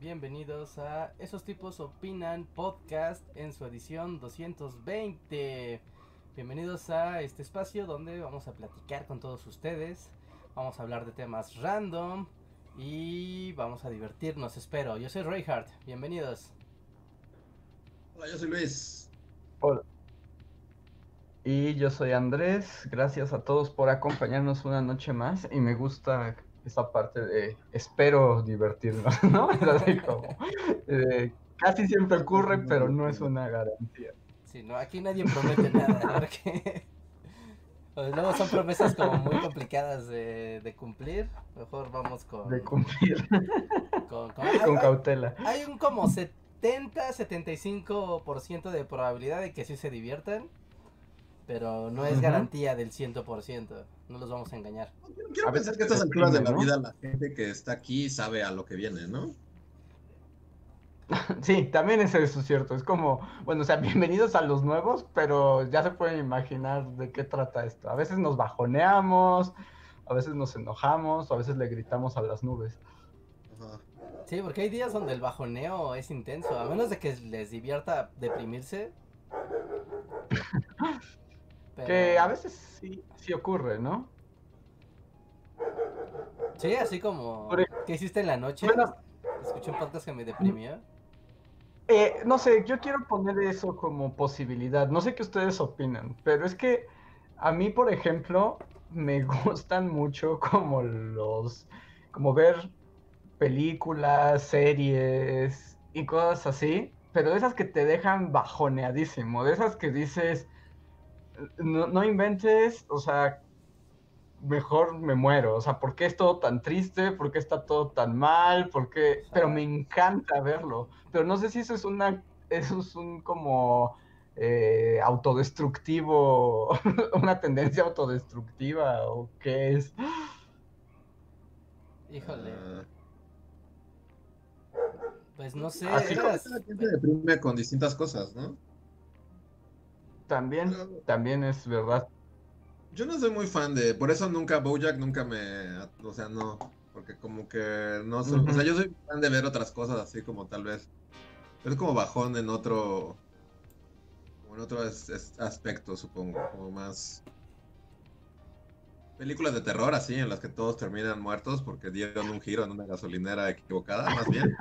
Bienvenidos a Esos tipos opinan podcast en su edición 220. Bienvenidos a este espacio donde vamos a platicar con todos ustedes. Vamos a hablar de temas random y vamos a divertirnos, espero. Yo soy Reinhardt, bienvenidos. Hola, yo soy Luis. Hola. Y yo soy Andrés. Gracias a todos por acompañarnos una noche más. Y me gusta esa parte de espero divertirnos, ¿no? Es así como, eh, casi siempre ocurre, pero no es una garantía. Sí, no, aquí nadie promete nada, porque luego son promesas como muy complicadas de, de cumplir. Mejor vamos con... De cumplir. Con, con, con cautela. Hay un como 70-75% de probabilidad de que sí se diviertan pero no es uh -huh. garantía del 100%. No los vamos a engañar. Quiero, a pensar que a estas alturas de la vida la gente que está aquí sabe a lo que viene, ¿no? Sí, también es eso cierto. Es como, bueno, o sea, bienvenidos a los nuevos, pero ya se pueden imaginar de qué trata esto. A veces nos bajoneamos, a veces nos enojamos, a veces le gritamos a las nubes. Ajá. Sí, porque hay días donde el bajoneo es intenso, a menos de que les divierta deprimirse. Pero... Que a veces sí, sí ocurre, ¿no? Sí, así como... ¿Qué hiciste en la noche? Bueno, Escuché un podcast que me deprimió. Eh, no sé, yo quiero poner eso como posibilidad. No sé qué ustedes opinan, pero es que a mí, por ejemplo, me gustan mucho como los... como ver películas, series y cosas así, pero de esas que te dejan bajoneadísimo, de esas que dices no, no, inventes, o sea, mejor me muero. O sea, ¿por qué es todo tan triste? ¿Por qué está todo tan mal? ¿Por qué? Pero me encanta verlo. Pero no sé si eso es una, eso es un como eh, autodestructivo, una tendencia autodestructiva o qué es. Híjole. Pues no sé. Así la gente deprime con distintas cosas, ¿no? También, también es verdad. Yo no soy muy fan de, por eso nunca Bojack nunca me, o sea, no, porque como que no soy, uh -huh. o sea, yo soy fan de ver otras cosas así como tal vez, es como bajón en otro, como en otro es, es aspecto, supongo, como más películas de terror así en las que todos terminan muertos porque dieron un giro en una gasolinera equivocada, más bien.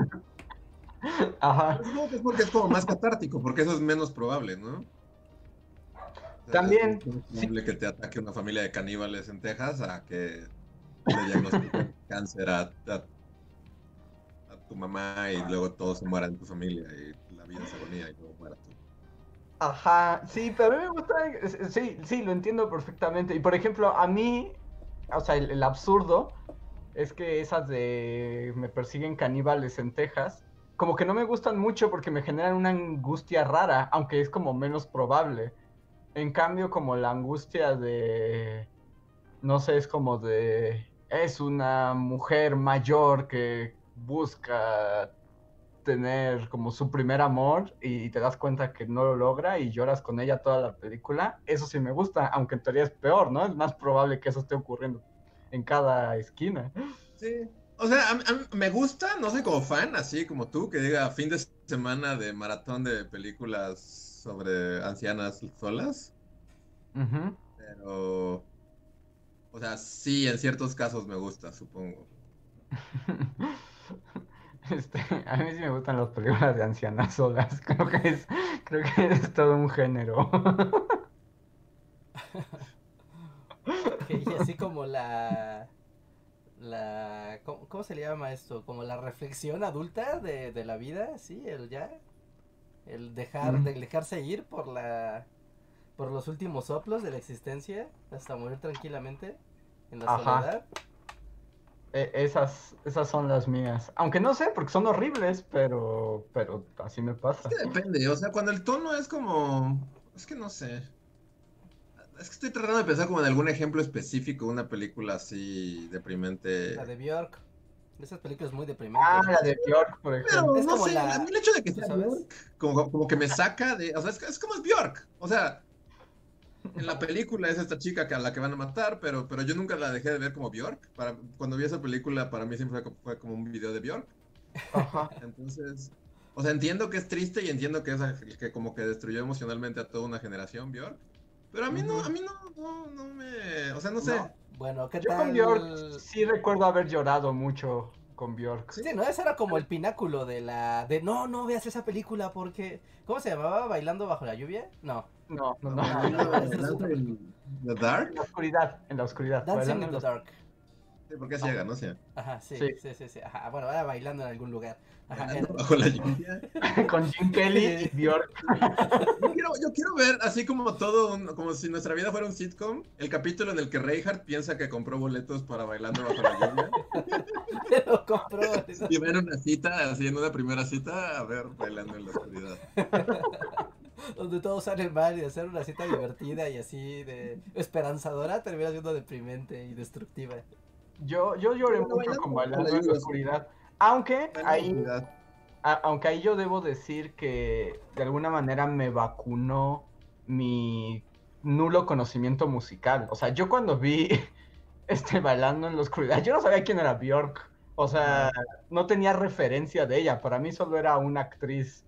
Ajá. Es porque es como más catártico, porque eso es menos probable, ¿no? También. Es posible que te ataque una familia de caníbales en Texas a que le diagnostiquen cáncer a, a, a, tu mamá y luego todos se mueran en tu familia y la vida se agonía y luego muera tú. Ajá, sí, pero a mí me gusta, sí, sí, lo entiendo perfectamente. Y por ejemplo, a mí, o sea, el, el absurdo es que esas de me persiguen caníbales en Texas, como que no me gustan mucho porque me generan una angustia rara, aunque es como menos probable. En cambio, como la angustia de, no sé, es como de, es una mujer mayor que busca tener como su primer amor y te das cuenta que no lo logra y lloras con ella toda la película, eso sí me gusta, aunque en teoría es peor, ¿no? Es más probable que eso esté ocurriendo en cada esquina. Sí. O sea, a, me gusta, no soy como fan, así como tú, que diga fin de semana de maratón de películas sobre ancianas solas. Uh -huh. Pero. O sea, sí, en ciertos casos me gusta, supongo. Este, a mí sí me gustan las películas de ancianas solas. Creo que es, creo que es todo un género. y así como la. La. ¿cómo, ¿cómo, se le llama esto? Como la reflexión adulta de, de la vida, sí, el ya. El dejar, mm. de dejarse ir por la. por los últimos soplos de la existencia. Hasta morir tranquilamente. En la Ajá. soledad. E- esas, esas son las mías. Aunque no sé, porque son horribles, pero, pero así me pasa. Es que depende, o sea, cuando el tono es como. Es que no sé. Es que estoy tratando de pensar como en algún ejemplo específico de una película así deprimente. La de Bjork. Esas películas muy deprimentes. Ah, la de Bjork, por ejemplo. Pero Es no como sé, la- a mí el hecho de que ¿tú sea sabes? Bjork, como, como que me saca de. O sea, es, es como es Bjork. O sea, en la película es esta chica que a la que van a matar, pero, pero yo nunca la dejé de ver como Bjork. Para, cuando vi esa película, para mí siempre fue, fue como un video de Bjork. Ajá. Entonces, o sea, entiendo que es triste y entiendo que es que como que destruyó emocionalmente a toda una generación, Bjork. Pero a mí no, a mí no, no, no me, o sea, no sé. No. Bueno, ¿qué Yo tal? con Bjork sí recuerdo haber llorado mucho con Bjork. Sí, no, ese era como el pináculo de la... De no, no veas esa película porque... ¿Cómo se llamaba? ¿Bailando bajo la lluvia? No. No, no, no. No, no, esa es Danza otra in the Dark, En la oscuridad, en la oscuridad. Dancing bailando in en the la- Dark. Sí, porque es ciega, ¿no? Sí. Ajá, sí, Sí. sí, sí, sí. Ajá, bueno, era bailando en algún lugar. Ajá, Bajo la lluvia. Con Jim Kelly y Bjork. Yo quiero, yo quiero ver así como todo, un- como si nuestra vida fuera un sitcom, el capítulo en el que Reinhardt piensa que compró boletos para bailando bajo la lluvia lo compró. y ver una cita, así en una primera cita, a ver bailando en la oscuridad. donde todo sale mal y hacer una cita divertida y así de esperanzadora termina siendo deprimente y destructiva. Yo, yo lloré mucho bailando con bailando en la oscuridad. Aunque ahí, a- aunque ahí yo debo decir que de alguna manera me vacunó mi nulo conocimiento musical. O sea, yo cuando vi este bailando en la oscuridad, yo no sabía quién era Bjork. O sea, no tenía referencia de ella. Para mí solo era una actriz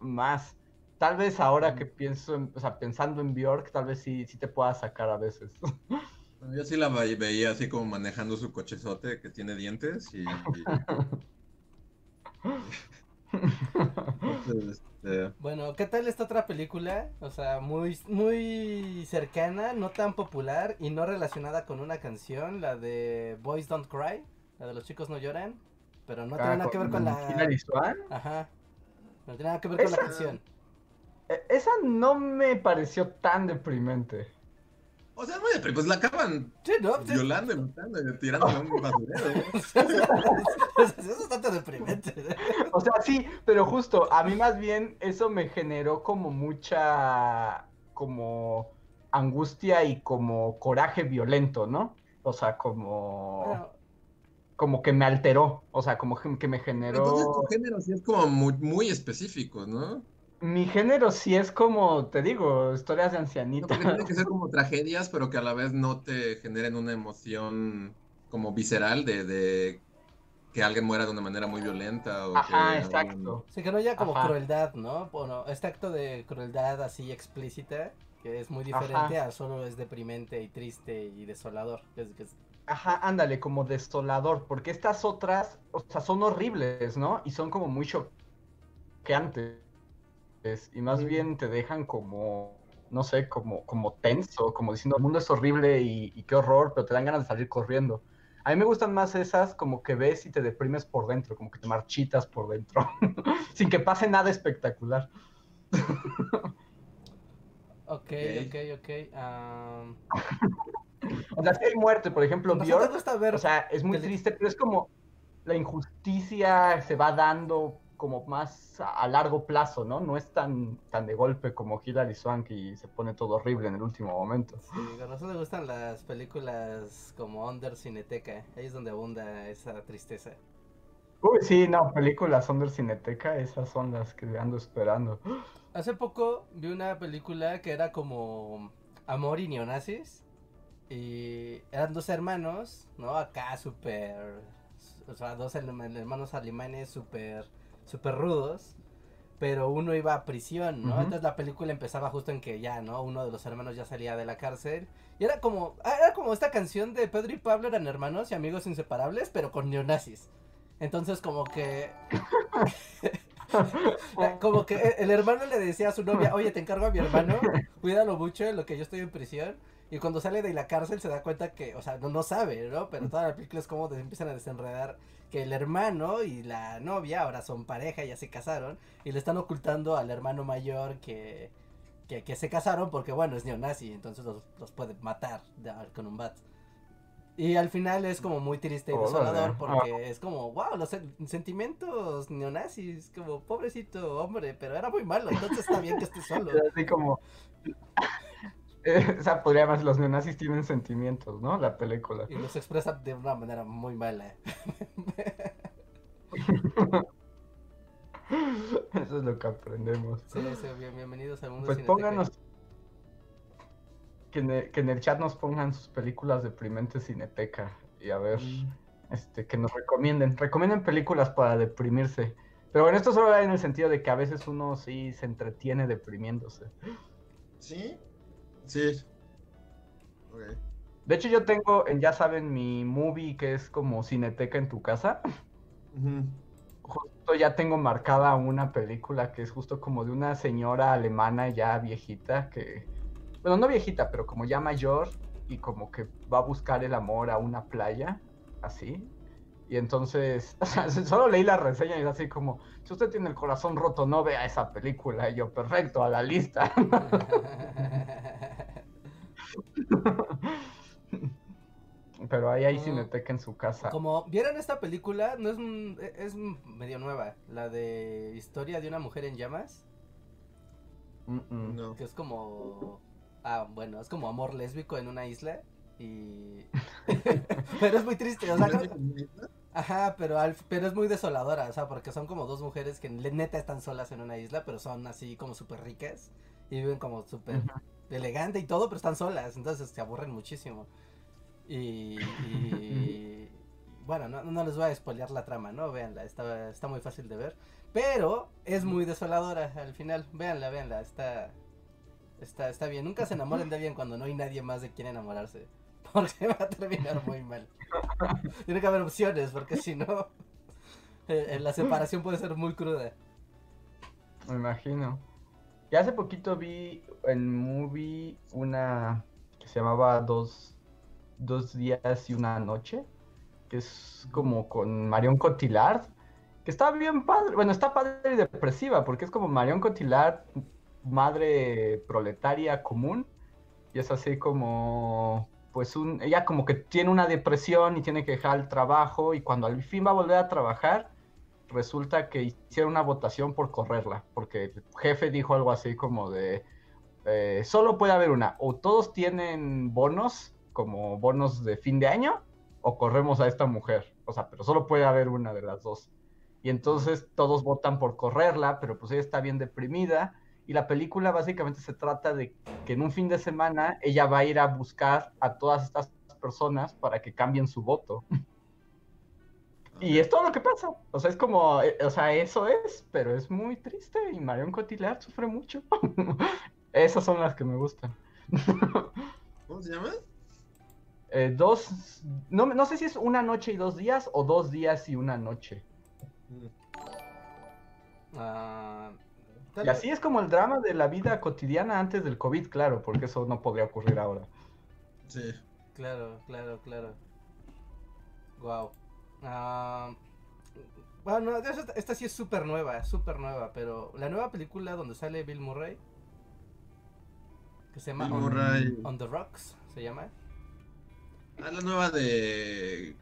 más. Tal vez ahora que pienso, en- o sea, pensando en Bjork, tal vez sí, sí te pueda sacar a veces. Bueno, Yo sí la ve- veía así como manejando su cochezote que tiene dientes y... y- Entonces, este, Bueno, ¿qué tal esta otra película? O sea, muy, muy cercana, no tan popular y no relacionada con una canción, la de Boys Don't Cry, la de los chicos no lloran, pero no tiene Ah, nada que ver con la... Swank. Ajá. No tiene nada que ver con la canción. E- Esa no me pareció tan deprimente. O sea, muy depre- pues la acaban Sí, ¿no? Sí. violando y matando y tirándole a un basurero. Eso es bastante deprimente. O sea, sí, pero justo, a mí más bien eso me generó como mucha, como angustia y como coraje violento, ¿no? O sea, como, Bueno, como que me alteró, o sea, como que me Entonces tu generó... género sí es como muy, muy específico, ¿no? Mi género sí es como, te digo, historias de No, ancianita. porque tiene que ser como tragedias, pero que a la vez no te generen una emoción como visceral de, de que alguien muera de una manera muy violenta o que Ajá, alguien- exacto. Sí, que no haya como Ajá. crueldad, ¿no? Bueno, este acto de crueldad así explícita, que es muy diferente Ajá. a solo es deprimente y triste y desolador. Es, que es- Ajá, ándale, como desolador, porque estas otras, o sea, son horribles, ¿no? Y son como muy Y más bien te dejan como, no sé, como, como tenso, como diciendo, el mundo es horrible y, y qué horror, pero te dan ganas de salir corriendo. A mí me gustan más esas como que ves y te deprimes por dentro, como que te marchitas por dentro, sin que pase nada espectacular. Ok, Ok. ok, am, O sea, si hay muerte, por ejemplo, ¿no te Bjork, gusta ver? O sea, es muy triste, pero es como la injusticia se va dando como más a, largo plazo, ¿no? No es tan, tan de golpe como Hilary Swank y se pone todo horrible en el último momento. Sí, con razón me gustan las películas como Under Cineteca. Ahí es donde abunda esa tristeza. Uy, sí, no, películas Under Cineteca, esas son las que ando esperando. Hace poco vi una película que era como Amor y Neonazis. Y eran dos hermanos, ¿no? Acá súper... O sea, dos herma- hermanos alemanes súper... Súper rudos. Pero uno iba a prisión, ¿no? Entonces la película empezaba justo en que ya, ¿no? Uno de los hermanos ya salía de la cárcel. Y era como... ah, Era como esta canción de Pedro y Pablo eran hermanos y amigos inseparables, pero con neonazis. Entonces como que... Como que el hermano le decía a su novia, oye, te encargo a mi hermano, cuídalo mucho en lo que yo estoy en prisión. Y cuando sale de la cárcel se da cuenta que, o sea, no, no sabe, ¿no? Pero toda la película es como empiezan a desenredar que el hermano y la novia ahora son pareja, ya se casaron, y le están ocultando al hermano mayor que, que, que se casaron porque, bueno, es neonazi, entonces los, los puede matar de- con un bat. Y al final es como muy triste y desolador porque es como, wow, los sen- sentimientos neonazis, como pobrecito hombre, pero era muy malo, entonces está bien que esté solo. Así como. Eh, o sea, podría más, los neonazis tienen sentimientos, ¿no? La película. Y los expresa de una manera muy mala. Eso es lo que aprendemos. Sí, sí, bien- bienvenidos al mundo Pues pónganos. Que en, el, que en el chat nos pongan sus películas deprimentes Cineteca. Y a ver, este, que nos recomienden. Recomienden películas para deprimirse. Pero bueno, esto solo va en el sentido de que a veces uno sí se entretiene deprimiéndose. ¿Sí? Sí. Ok. De hecho, yo tengo, en, ya saben, mi movie que es como Cineteca en tu casa. Justo ya tengo marcada una película que es justo como de una señora alemana ya viejita que, bueno, no viejita, pero como ya mayor y como que va a buscar el amor a una playa, así. Y entonces, o sea, solo leí la reseña y es así como, si usted tiene el corazón roto, no vea esa película. Y yo, perfecto, a la lista. Pero ahí hay No. Cineteca en su casa. Como vieron esta película, no es un- es medio nueva, la de historia de una mujer en llamas, Mm, mm. No. que es como ah, bueno, es como amor lésbico en una isla y pero es muy triste, o sea, ajá, pero al- pero es muy desoladora, o sea, porque son como dos mujeres que neta están solas en una isla, pero son así como súper ricas y viven como súper. Elegante y todo, pero están solas, entonces se aburren muchísimo. Y, y- bueno, no, no les voy a spoilear la trama, ¿no? Véanla, está, está muy fácil de ver. Pero es muy desoladora al final. Véanla, véanla, está, está, está bien. Nunca se enamoren de alguien cuando no hay nadie más de quien enamorarse. Porque va a terminar muy mal. Tiene que haber opciones, porque si no, eh, eh, la separación puede ser muy cruda. Me imagino. Y hace poquito vi en movie una que se llamaba Dos, dos días y una noche, que es como con Marion Cotillard, que está bien padre, bueno, está padre y depresiva, porque es como Marion Cotillard, madre proletaria común, y es así como, pues un, ella como que tiene una depresión y tiene que dejar el trabajo, y cuando al fin va a volver a trabajar, resulta que hicieron una votación por correrla, porque el jefe dijo algo así como de, eh, solo puede haber una, o todos tienen bonos, como bonos de fin de año, o corremos a esta mujer, o sea, pero solo puede haber una de las dos. Y entonces todos votan por correrla, pero pues ella está bien deprimida. Y la película básicamente se trata de que en un fin de semana ella va a ir a buscar a todas estas personas para que cambien su voto. Y es todo lo que pasa. O sea, es como, eh, o sea, eso es, pero es muy triste y Marion Cotillard sufre mucho. Esas son las que me gustan. ¿Cómo se llama? Eh, dos, no, no sé si es una noche y dos días o dos días y una noche. Mm. Ah, Y así es como el drama de la vida cotidiana antes del COVID, claro, porque eso no podría ocurrir ahora. Sí. Claro, claro, claro. Wow. Bueno, esta, esta sí es súper nueva, súper nueva, pero la nueva película donde sale Bill Murray, que se llama On. On the Rocks, se llama, Ah, la nueva de.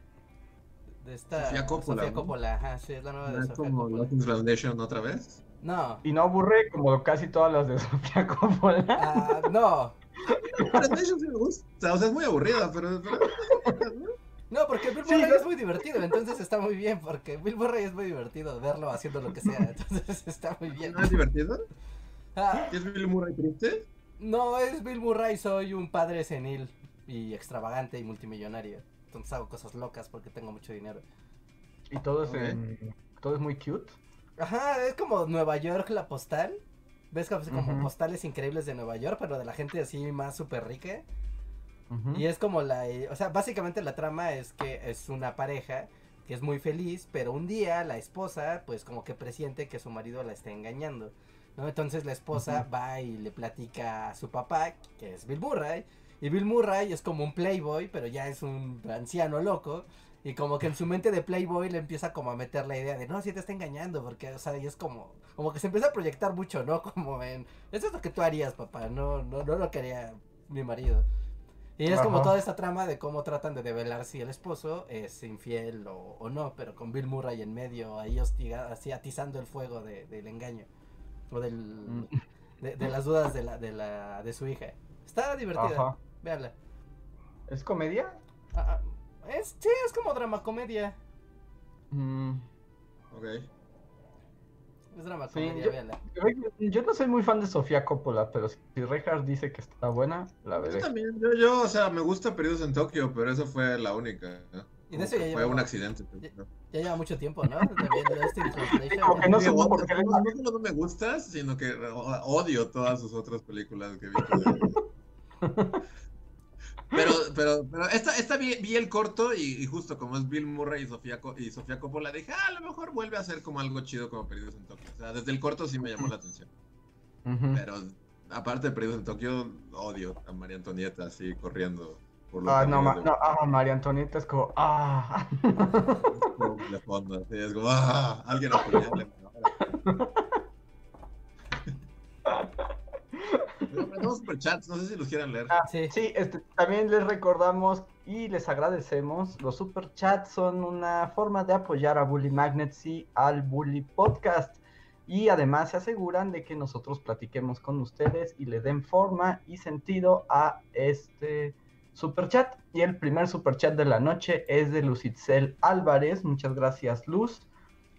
de esta Sofía Coppola, Sofía ¿no? Coppola, ajá, sí, es la nueva de Es Sofía como Coppola. Foundation otra vez. No, Y no aburre como casi todas las de Sofía Coppola. ah, no, Foundation sí me gusta. O sea, es muy aburrida, pero. no, porque Bill Sí, Murray ¿no? es muy divertido, entonces está muy bien, porque Bill Murray es muy divertido verlo haciendo lo que sea, entonces está muy bien. ¿No es divertido? Ah, ¿Y es Bill Murray triste? No, es Bill Murray, soy un padre senil y extravagante y multimillonario. Entonces hago cosas locas porque tengo mucho dinero. Y todo es, en- todo es muy cute. Ajá, es como Nueva York la postal. ¿Ves como, Ujú. postales increíbles de Nueva York, pero de la gente así más súper rica? Y es como la... eh, O sea, básicamente la trama es que es una pareja que es muy feliz, pero un día la esposa pues como que presiente que su marido la está engañando. ¿no? Entonces la esposa va y le platica a su papá, que es Bill Murray, y Bill Murray es como un playboy, pero ya es un anciano loco. Y como que en su mente de Playboy le empieza como a meter la idea de, no, si te está engañando, porque, o sea, y es como, como que se empieza a proyectar mucho, ¿no? Como en, eso es lo que tú harías, papá, no, no, no lo que haría mi marido. Y es como toda esta trama de cómo tratan de develar si el esposo es infiel o, o no, pero con Bill Murray en medio, ahí hostiga, así atizando el fuego de- del engaño. O del, Mm. de, de las dudas de, la, de, la, de su hija. Está divertida, Ajá. véanla. ¿Es comedia? Ah, ah, es, sí, es como drama comedia. Mm, Ok. Es drama Sí, comedia, yo- véanla. Yo no soy muy fan de Sofía Coppola, pero si Reinhardt dice que está buena, la Yo veré. también, yo, yo, o sea, me gusta Perdidos en Tokio, pero eso fue la única. ¿no? Y de eso ya fue lleva- un accidente. ya- Ya lleva mucho tiempo, ¿no? También no sé por qué no, no solo no me gusta, sino que odio todas sus otras películas que vi. Pero, pero, pero esta, esta vi, vi el corto y, y justo como es Bill Murray y Sofía, Co- y Sofía Coppola, dije, ah, a lo mejor vuelve a ser como algo chido como Perdidos en Tokio. O sea, desde el corto sí me llamó la atención. Pero aparte de Perdidos en Tokio, odio a María Antonieta así corriendo por los Ah, no, ma- no, ah, María Antonieta es como, ah. de, de fondo. Así es como, ah, alguien apoyarle. Tenemos superchats, no sé si los quieran leer. Ah, Sí. sí, este, también les recordamos y les agradecemos. Los super chats son una forma de apoyar a Bully Magnets y al Bully Podcast. Y además se aseguran de que nosotros platiquemos con ustedes y le den forma y sentido a este super chat. Y el primer super chat de la noche es de Lucitzel Álvarez. Muchas gracias, Luz.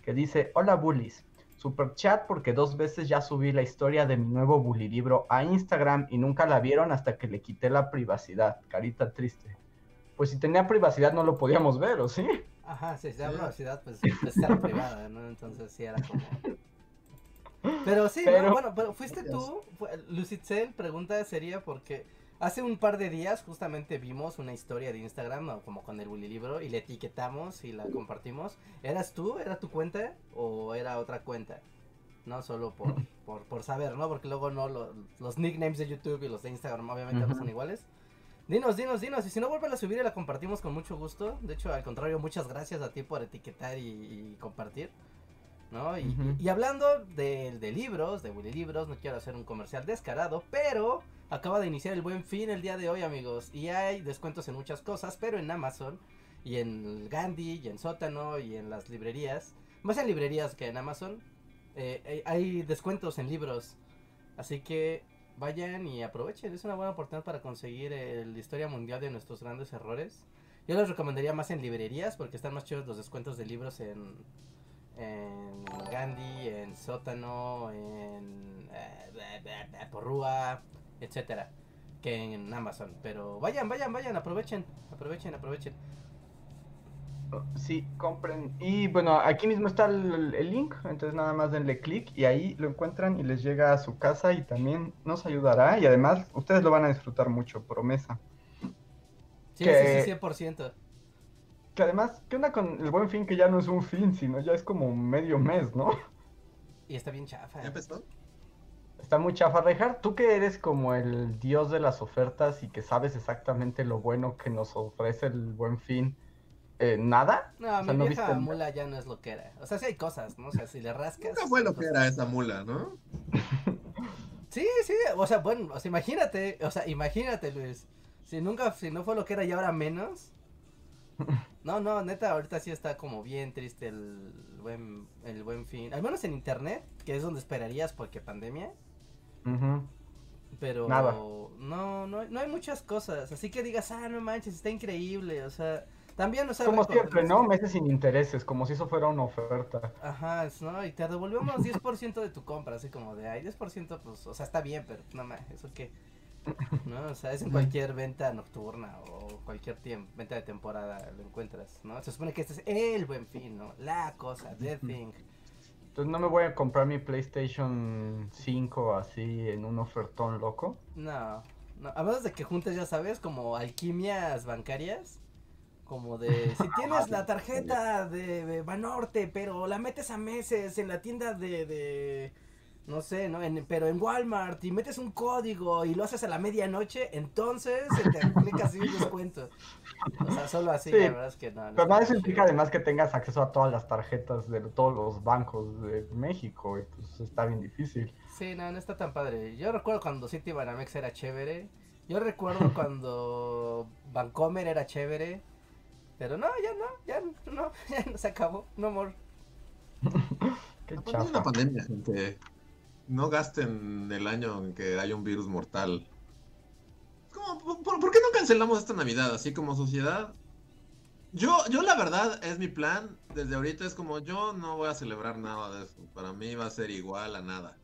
Que dice: Hola, Bullies. Super chat porque dos veces ya subí la historia de mi nuevo bully libro a Instagram y nunca la vieron hasta que le quité la privacidad. Carita triste. Pues si tenía privacidad no lo podíamos ver, ¿o sí? Ajá, sí, si Sí. era privacidad, pues, pues era privada, ¿no? Entonces sí era como... Pero sí, Pero- no, bueno, pero fuiste tú, Lucitzel, pregunta sería porque hace un par de días justamente vimos una historia de Instagram, como con el Willy Libro, y le etiquetamos y la compartimos. ¿Eras tú? ¿Era tu cuenta? ¿O era otra cuenta? No solo por, por, por saber, ¿no? Porque luego no, lo- los nicknames de YouTube y los de Instagram obviamente no son iguales. Dinos, dinos, dinos. Y si no vuelven a subir y la compartimos con mucho gusto. De hecho, al contrario, muchas gracias a ti por etiquetar y, y compartir. ¿No? Y, hablando de, de libros, de Willy Libros, no quiero hacer un comercial descarado, pero acaba de iniciar el buen fin el día de hoy, amigos. Y hay descuentos en muchas cosas, pero en Amazon y en Gandhi y en Sótano y en las librerías, más en librerías que en Amazon, eh, eh, hay descuentos en libros. Así que vayan y aprovechen, es una buena oportunidad para conseguir el Historia Mundial de nuestros grandes errores. Yo les recomendaría más en librerías porque están más chidos los descuentos de libros en, en Gandhi, en Sótano, en eh, Porrúa, etcétera, que en Amazon. Pero vayan, vayan, vayan, aprovechen, aprovechen, aprovechen. Sí, compren. Y bueno, aquí mismo está el, el link, entonces nada más denle clic y ahí lo encuentran y les llega a su casa y también nos ayudará y además ustedes lo van a disfrutar mucho, promesa. Sí, Que- sí, sí, 100%. Que además, ¿qué onda con el buen fin que ya no es un fin, sino ya es como medio mes, ¿no? Y está bien chafa. ¿Ya empezó? Está muy chafa, Rejar. Tú que eres como el dios de las ofertas y que sabes exactamente lo bueno que nos ofrece el buen fin, eh, ¿nada? No, O sea, mi ¿no vieja viste mula ya no es lo que era. O sea, sí hay cosas, ¿no? O sea, si le rascas. Nunca fue lo hay que era esa mula, ¿no? Sí, sí, o sea, bueno, o sea, imagínate, o sea, imagínate, Luis. Si nunca, si no fue lo que era y ahora menos. No, no, neta, ahorita sí está como bien triste el buen, el buen fin. Al menos en internet, que es donde esperarías porque pandemia. Ujú. Pero Nada. no, no, no hay muchas cosas. Así que digas, ah, no manches, está increíble. O sea, también, sea, Como siempre, ¿no? Meses sin intereses, como si eso fuera una oferta. Ajá, ¿no? Y te devolvemos 10% de tu compra, así como de, ay, 10%, pues, o sea, está bien, pero no más, ¿eso qué? ¿No? O sea, es en cualquier venta nocturna o cualquier venta de temporada lo encuentras, ¿no? Se supone que este es el buen fin, ¿no? La cosa, the thing. Entonces no me voy a comprar mi PlayStation 5 así en un ofertón loco. No, no, a menos de que juntes, ya sabes, como alquimias bancarias. Como de, si tienes la tarjeta de, de Banorte, pero la metes a meses en la tienda de, de no sé, ¿no? En- pero en Walmart y metes un código y lo haces a la medianoche, entonces se te aplica así un descuento. O sea, solo así, Sí. la verdad es que no. no Pero nada, eso implica además que tengas acceso a todas las tarjetas de todos los bancos de México y pues está bien difícil. Sí, no, no está tan padre. Yo recuerdo cuando Citibanamex era chévere Yo recuerdo cuando Vancomer era chévere, pero no, ya no, ya no, ya no se acabó, no more. Qué chafa. pandemia, gente. No gasten el año en que haya un virus mortal. ¿Cómo? ¿Por, qué no cancelamos esta Navidad? Así como sociedad. Yo, yo la verdad, es mi plan. Desde ahorita es como yo no voy a celebrar nada de eso. Para mí va a ser igual a nada.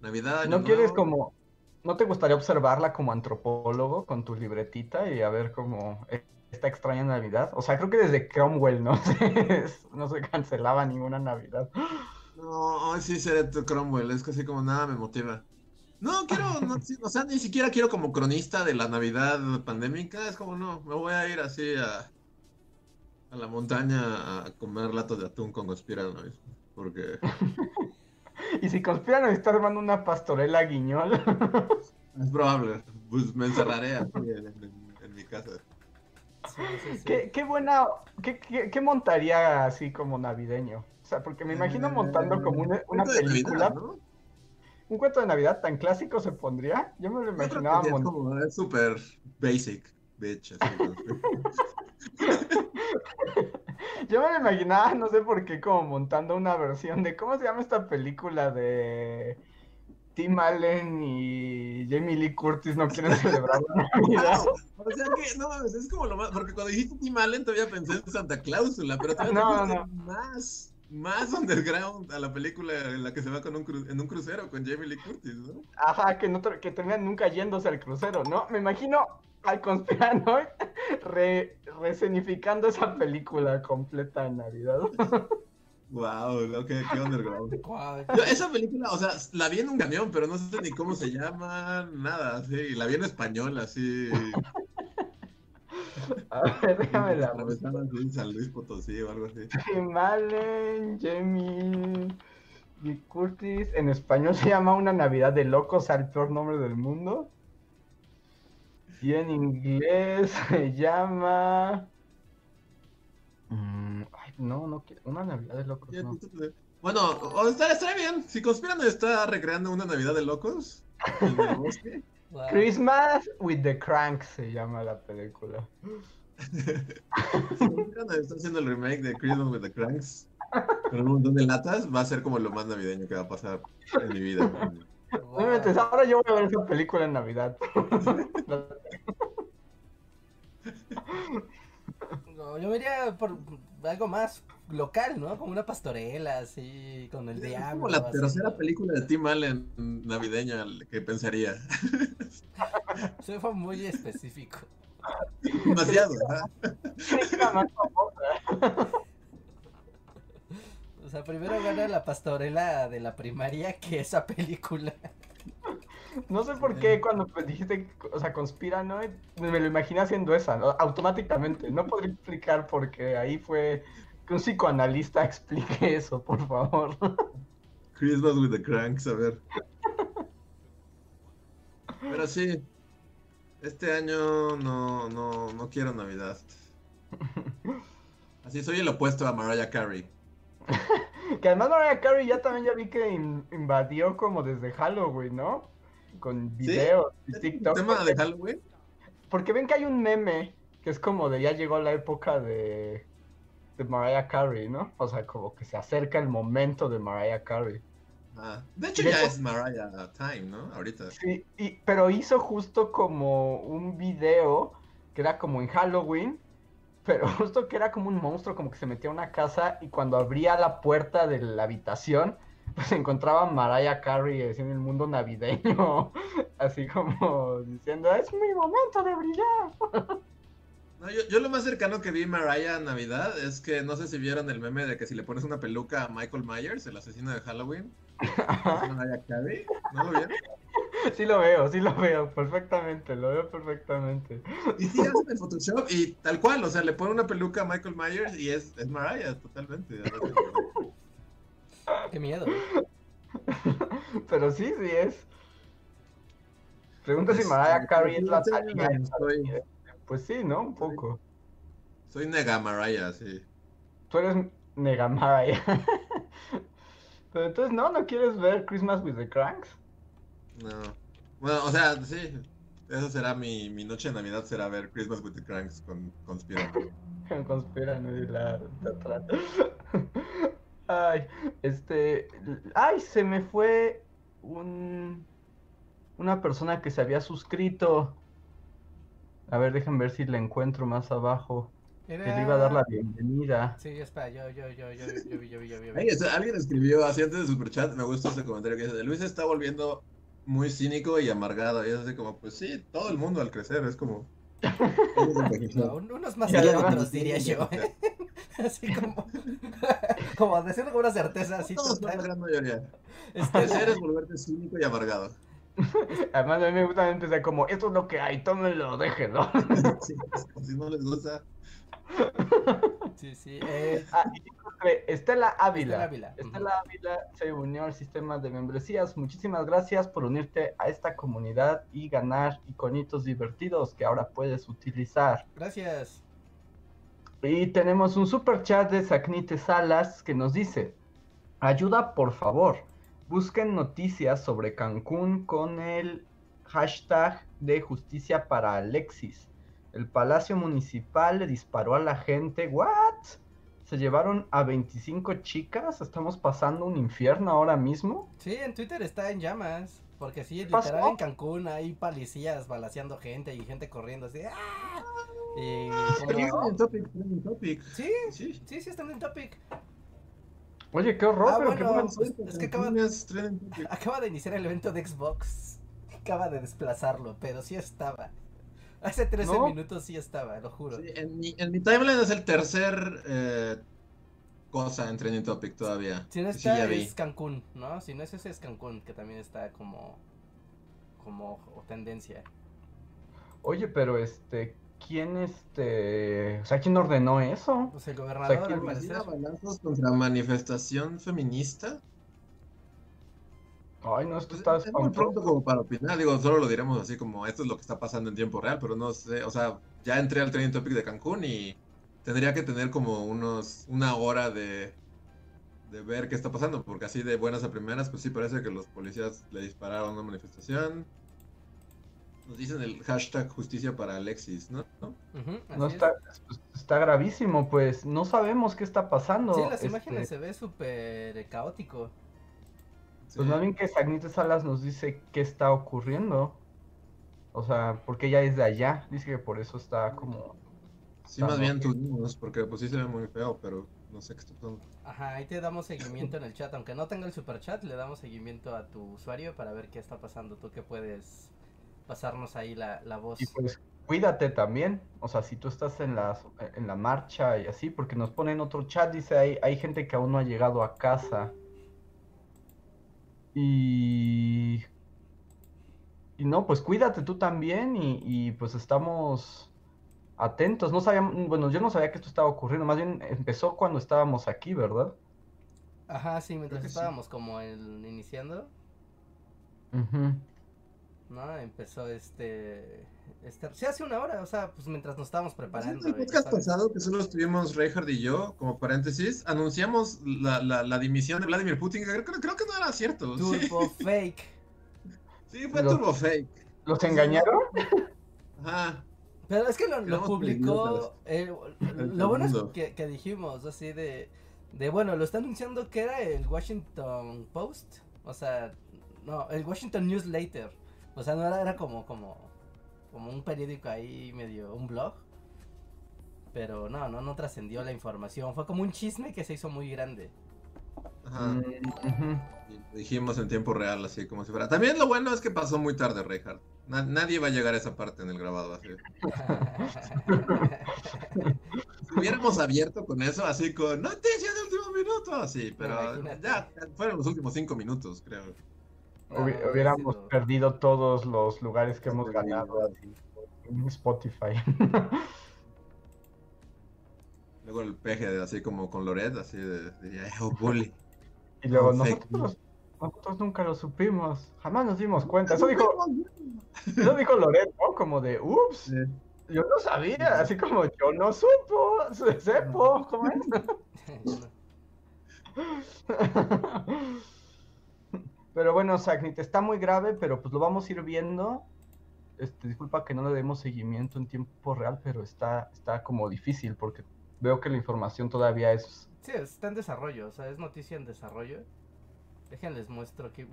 Navidad, año ¿No quieres como, no te gustaría observarla como antropólogo con tu libretita y a ver cómo esta extraña Navidad? O sea, creo que desde Cromwell no se, no se cancelaba ninguna Navidad. No, sí seré tu Cromwell, es que así como nada me motiva. No, quiero, no, sí, o sea, ni siquiera quiero como cronista de la Navidad pandémica, es como no, me voy a ir así a, a la montaña a comer latos de atún con conspiranoides, porque Y si conspiran, está armando una pastorela guiñol. es probable, pues me encerraré aquí en, en- en mi casa. Sí, sí, sí. ¿Qué, qué buena, qué, qué- qué montaría así como navideño? Sea, porque me imagino montando como una, una Navidad, película. ¿no? ¿Un cuento de Navidad tan clásico se pondría? Yo me lo imaginaba sí, es súper basic, bitch, Yo me lo imaginaba, no sé por qué, como montando una versión de ¿cómo se llama esta película de Tim Allen y Jamie Lee Curtis no quieren celebrar la Navidad? Wow, O sea que, no mames, es como lo más. Porque cuando dijiste Tim Allen todavía pensé en Santa Cláusula, pero todavía No, no, más, más underground a la película en la que se va con un cru- en un crucero con Jamie Lee Curtis, ¿no? Ajá, que, no, que terminan nunca yéndose al crucero, ¿no? Me imagino al conspiranoid re, rescenificando esa película completa en Navidad. Wow, ok, qué underground. Guau, Yo, esa película, o sea, la vi en un camión, pero no sé ni cómo se llama, nada, sí, la vi en español, así. A ver, déjame la en San Luis Potosí o algo así. Tim Allen, Jamie Lee Curtis. En español se llama Una Navidad de Locos, el peor nombre del mundo. Y en inglés se llama. Mm, ay, no, no quiero. Una Navidad de Locos, no. Bueno, o- está, está bien. Si Conspiran está recreando una Navidad de locos en el bosque. Christmas with the Cranks se llama la película. Si Conspiran está haciendo el remake de Christmas with the Cranks con un montón de latas, va a ser como lo más navideño que va a pasar en mi vida. No ahora yo voy a ver esa película en Navidad. No, yo me iría por algo más local, ¿no? Como una pastorela, así, con el Es diablo. como la así. tercera película de Tim Allen navideña que pensaría. Eso fue muy específico. Demasiado. famosa. O sea, primero gana la pastorela de la primaria que esa película. No sé por qué cuando dijiste, o sea, conspiranoid, me lo imaginé haciendo esa, ¿no? automáticamente. No podría explicar porque ahí fue que un psicoanalista explique eso, por favor. Christmas with the Cranks, a ver. Pero sí, este año no, no, no quiero Navidad. Así soy el opuesto a Mariah Carey. Que además Mariah Carey ya también ya vi que in- invadió como desde Halloween, ¿no? Con videos y ¿El TikTok. tema de Halloween? Porque ven que hay un meme que es como de ya llegó la época de, de Mariah Carey, ¿no? O sea, como que se acerca el momento de Mariah Carey. Ah, de hecho De ya es Mariah Time, ¿no? Ahorita. Sí, y- pero hizo justo como un video que era como en Halloween, pero justo que era como un monstruo, como que se metía a una casa y cuando abría la puerta de la habitación, pues encontraba a Mariah Carey en el mundo navideño, así como diciendo, es mi momento de brillar. No, yo, yo lo más cercano que vi Mariah a Navidad es que no sé si vieron el meme de que si le pones una peluca a Michael Myers, el asesino de Halloween, es Mariah Carey. ¿No lo vieron? Sí lo veo, sí lo veo, perfectamente, lo veo perfectamente. Y sí, hacen el Photoshop y tal cual, o sea, le pone una peluca a Michael Myers y es, es Mariah, totalmente. Qué miedo. Pero sí, sí es. Pregunta si Pues, Mariah Carey es la soy, Pues sí, ¿no? Un poco. soy nega Mariah, sí. Tú eres nega Mariah. Pero entonces, ¿no? ¿No quieres ver Christmas with the Cranks? No. Bueno, o sea, sí. Esa será mi, mi noche de Navidad, será ver Christmas with the Cranks con Conspirando. Conspiran y la atrás. Ay, este. Ay, se me fue un. Una persona que se había suscrito. A ver, déjenme ver si la encuentro más abajo. Que le iba a dar la bienvenida. Sí, espera, yo, yo, yo, yo, yo vi, yo vi, yo vi. yo vi. Eso, alguien escribió así antes de superchat, me gusta ese comentario que dice, Luis se está volviendo muy cínico y amargado. Y es así como, pues sí, todo el mundo al crecer es como... No, un- unos más que otros, diría yo. ¿eh? Así como, como decirlo con una certeza así Todos son la total. gran mayoría. Este, Crecer es volverte cínico y amargado. Además, a mí me gusta empezar como: esto es lo que hay, tómenlo, déjenlo. Sí, si no les gusta. sí, sí. Eh, Ah, Estela Ávila. Estela Ávila, Estela Ávila se unió al sistema de membresías. Muchísimas gracias por unirte a esta comunidad y ganar iconitos divertidos que ahora puedes utilizar. gracias. Y tenemos un super chat de Sacnite Salas que nos dice: Ayuda, por favor. Busquen noticias sobre Cancún con el hashtag de justicia para Alexis. El Palacio Municipal le disparó a la gente. ¿What? ¿Se llevaron a 25 chicas? ¿Estamos pasando un infierno ahora mismo? Sí, en Twitter está en llamas. Porque sí, pasó? literal en Cancún hay policías balaseando gente y gente corriendo así. ¡ah! Y como-. Sí, Sí. sí, sí, está en topic. Oye, qué horror, Ah, pero qué bueno, buen- pues, es que acaba-. Acaba de iniciar el evento de Xbox. Acaba de desplazarlo, pero sí estaba. Hace 13 No. minutos sí estaba, lo juro. Sí, en, mi, en mi timeline es el tercer eh, cosa en trending topic todavía. Si no Sí, está ya vi. es Cancún, ¿no? Si no es ese es Cancún, que también está como como tendencia. Oye, pero este, ¿quién este, o sea, quién ordenó eso? Pues el gobernador ¿quién al ¿Policía parecer. a balazos contra manifestación feminista? Ay, no, esto Pues, está es muy pronto como para opinar, digo, solo lo diremos así como esto es lo que está pasando en tiempo real, pero no sé, o sea, ya entré al trending topic de Cancún y tendría que tener como unos, una hora de, de ver qué está pasando, porque así de buenas a primeras, pues sí parece que los policías le dispararon a una manifestación. Nos dicen el hashtag justicia para Alexis, ¿no? ¿No? Está, es. pues, está gravísimo, pues no sabemos qué está pasando. Sí, las este, imágenes se ve súper eh, caótico. Pues Sí. más bien que Sagnite Salas nos dice qué está ocurriendo. O sea, porque ella es de allá. Dice que por eso está como. Sí, más bien tú dinos, porque pues sí se ve muy feo, pero no sé qué está pasando. Ajá, ahí te damos seguimiento en el chat. Aunque no tenga el super chat, le damos seguimiento a tu usuario para ver qué está pasando. Tú que puedes pasarnos ahí la, la voz. Y pues cuídate también. O sea, si tú estás en la, en la marcha y así, porque nos ponen otro chat, dice hay, hay gente que aún no ha llegado a casa. Y. Y no, pues cuídate tú también y, y, pues estamos atentos. No sabíamos, bueno, yo no sabía que esto estaba ocurriendo, más bien empezó cuando estábamos aquí, ¿verdad? Ajá, sí, mientras sí. estábamos como el, iniciando, Ujú. ¿No? Empezó este, este... Sí, hace una hora, o sea, pues mientras nos estábamos Pues, preparando. el y ya podcast sabes. pasado, que solo estuvimos Reinhardt y yo, como paréntesis, anunciamos la, la, la dimisión de Vladimir Putin. que Creo, creo que no era cierto. Sí, Turbo fake. sí, fue turbo fake. ¿Los engañaron? Ajá. Pero es que lo, publicó. eh, El lo bueno es que, que dijimos así de. De bueno, lo está anunciando que era el Washington Post. O sea, no, el Washington Newsletter. O sea, no era, era como, como, como un periódico ahí medio, un blog. Pero no, no, no trascendió la información. Fue como un chisme que se hizo muy grande. Ajá. Mm, lo dijimos en tiempo real, así como si fuera. También lo bueno es que pasó muy tarde, Reinhardt. Na- nadie va a llegar a esa parte en el grabado. Así. Si hubiéramos abierto con eso, así con noticias de último minuto, así, pero Imagínate. ya fueron los últimos cinco minutos, creo. Hubi- No, hubiéramos perdido todos los lugares que hemos ganado en Spotify. Luego el peje, de- así como con Loret, así de, diría, oh, bully. y luego No, fake nosotros, nosotros nunca lo supimos, jamás nos dimos cuenta. Eso dijo, eso dijo Loret, ¿no? Como de, ups, Sí. yo no sabía, así como yo no supo, se- sepo, ¿cómo es? Pero bueno, Sagnit, está muy grave, pero pues lo vamos a ir viendo. este, disculpa que no le demos seguimiento en tiempo real, pero está, está como difícil porque veo que la información todavía es... Sí, está en desarrollo, o sea, es noticia en desarrollo. Déjenles muestro aquí.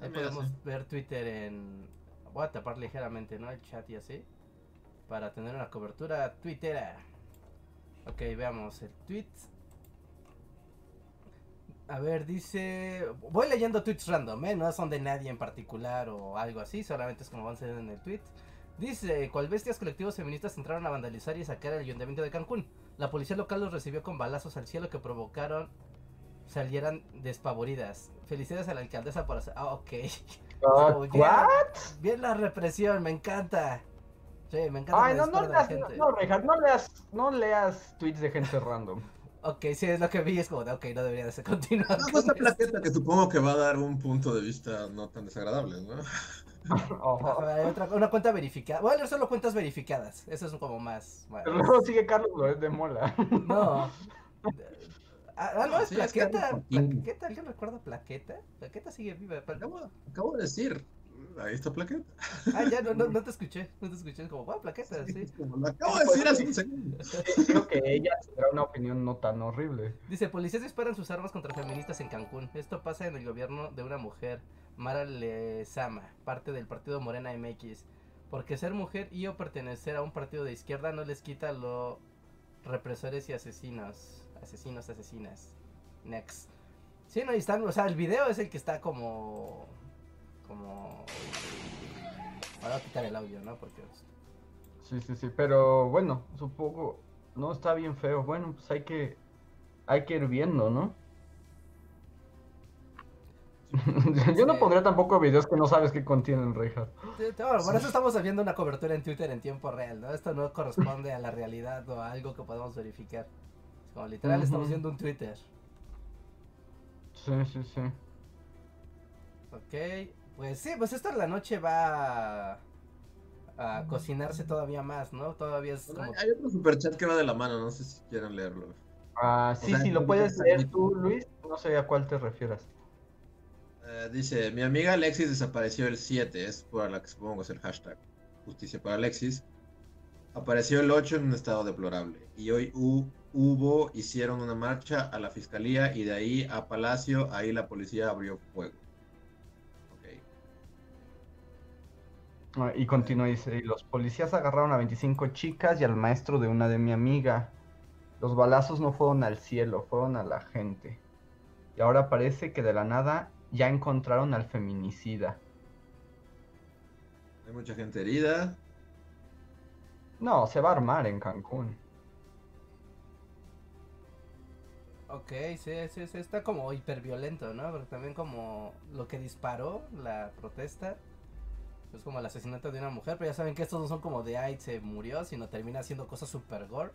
Ahí podemos ver Twitter en... Voy a tapar ligeramente, ¿no? El chat y así. Para tener una cobertura twittera. Ok, veamos el tweet. A ver, dice. Voy leyendo tweets random, ¿eh? No son de nadie en particular o algo así, solamente es como van a ser en el tweet. Dice: Cual bestias colectivos feministas entraron a vandalizar y sacar el ayuntamiento de Cancún. La policía local los recibió con balazos al cielo que provocaron salieran despavoridas. Felicidades a la alcaldesa por hacer. Ah, ok. Uh, bien, la represión, me encanta. Sí, me encanta. Ay, no, no, leas, no, no, leas, no leas tweets de gente random. Ok, sí, es lo que vi, es como de, ok, no debería de ser continuado. No, esta plaqueta que supongo que va a dar un punto de vista no tan desagradable, ¿no? Hay otra, una cuenta verificada. Voy a leer solo cuentas verificadas. Eso es como más. Pero luego sigue Carlos es de Mola. No. Ah, ah, no, es plaqueta. plaqueta. ¿Alguien recuerda plaqueta? Plaqueta sigue viva. Acabo, acabo de decir. Ahí está plaqueta. Ah, ya, no, no, no te escuché. No te escuché. Es como, wow, plaqueta, sí. Lo acabo de decir hace un segundo. Creo que ella tendrá una opinión no tan horrible. Dice: Policías disparan sus armas contra feministas en Cancún. Esto pasa en el gobierno de una mujer, Mara Lezama, parte del partido Morena MX. Porque ser mujer y o pertenecer a un partido de izquierda no les quita lo represores y asesinos asesinos, asesinas. Next. Sí, no, y están, o sea, el video es el que está como. Como. Ahora quitar el audio, ¿no? Porque. Sí, sí, sí, pero bueno, supongo. No está bien feo. Bueno, pues hay que. Hay que ir viendo, ¿no? Yo no pondría tampoco videos que no sabes qué contienen, Rejas. Por eso estamos viendo una cobertura en Twitter en tiempo real, ¿no? Esto no corresponde a la realidad o a algo que podamos verificar literal estamos viendo un Twitter. Sí, sí, sí. Ok, pues sí, pues esta la noche va a, cocinarse todavía más, ¿no? Todavía es como... Hay otro superchat que va de la mano, no sé si quieren leerlo. Ah, sí, sí, lo puedes leer tú, Luis. No sé a cuál te refieras. Eh, dice, mi amiga Alexis desapareció el 7, es por la que supongo es el hashtag. Justicia para Alexis. Apareció el 8 en un estado deplorable. Y hoy hubo, hicieron una marcha a la fiscalía y de ahí a Palacio, ahí la policía abrió fuego. Y continúa, dice, los policías agarraron a 25 chicas y al maestro de una de mi amiga. Los balazos no fueron al cielo, fueron a la gente. Y ahora parece que de la nada ya encontraron al feminicida. Hay mucha gente herida. No, se va a armar en Cancún. Ok, sí, sí, sí, está como hiperviolento, ¿no? Porque también como lo que disparó la protesta es como el asesinato de una mujer, pero ya saben que estos no son como de ay, se murió, sino termina haciendo cosas super gore.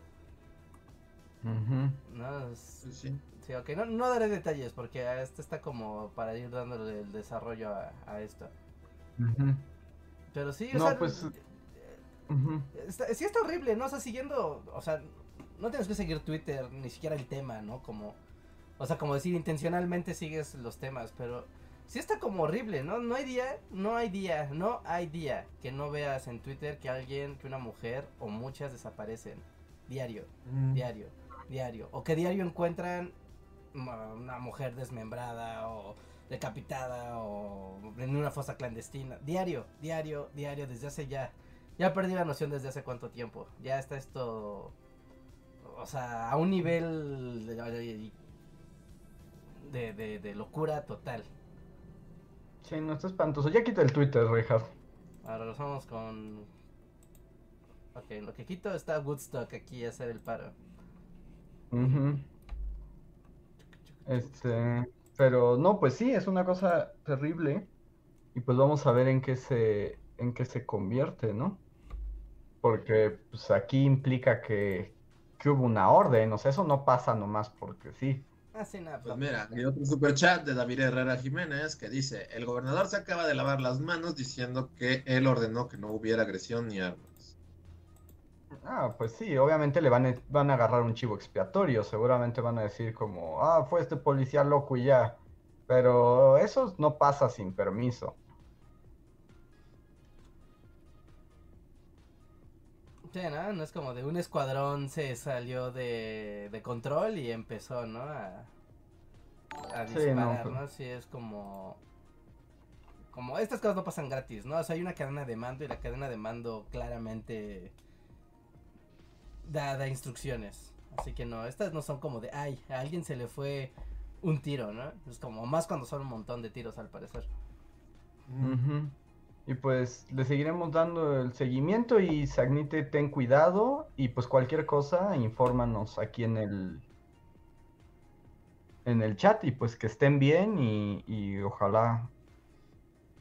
No, sí, sí. sí ok, no, no, daré detalles porque este está como para ir dándole el desarrollo a, esto. Pero sí, o sea, pues... sí está horrible, ¿no? O sea, siguiendo, o sea, no tienes que seguir Twitter, ni siquiera el tema, ¿no? Como, o sea, como decir, intencionalmente sigues los temas, pero sí está como horrible, ¿no? No hay día, no hay día, no hay día que no veas en Twitter que alguien, que una mujer o muchas desaparecen. Diario, mm. diario, diario. O que diario encuentran una mujer desmembrada o decapitada o en una fosa clandestina. Diario, diario, diario, desde hace ya. Ya perdí la noción desde hace cuánto tiempo. Ya está esto o sea, a un nivel de, de, de, locura total. Sí, no está espantoso. Ya quita el Twitter, Richard. Ahora lo vamos con. Ok, lo que quito está Woodstock aquí a hacer el paro. Este. Pero no, pues sí, es una cosa terrible. Y pues vamos a ver en qué se. en qué se convierte, ¿no? Porque pues aquí implica que, que hubo una orden, o sea, eso no pasa nomás porque sí. Ah, nada, pues mira, hay otro superchat de David Herrera Jiménez que dice, el gobernador se acaba de lavar las manos diciendo que él ordenó que no hubiera agresión ni armas. Ah, pues sí, obviamente le van a, van a agarrar un chivo expiatorio, seguramente van a decir como, ah, fue este policía loco y ya, pero eso no pasa sin permiso. Sí, ¿no? No es como de un escuadrón se salió de, de control y empezó, ¿no? A, a Sí, disparar, no, ¿no? pues. Sí, es como... Como estas cosas no pasan gratis, ¿no? O sea, hay una cadena de mando y la cadena de mando claramente da, da instrucciones. Así que no, estas no son como de, ay, a alguien se le fue un tiro, ¿no? Es como más cuando son un montón de tiros al parecer. Y pues le seguiremos dando el seguimiento y Sagnite, ten cuidado y pues cualquier cosa, infórmanos aquí en el en el chat y pues que estén bien y, y ojalá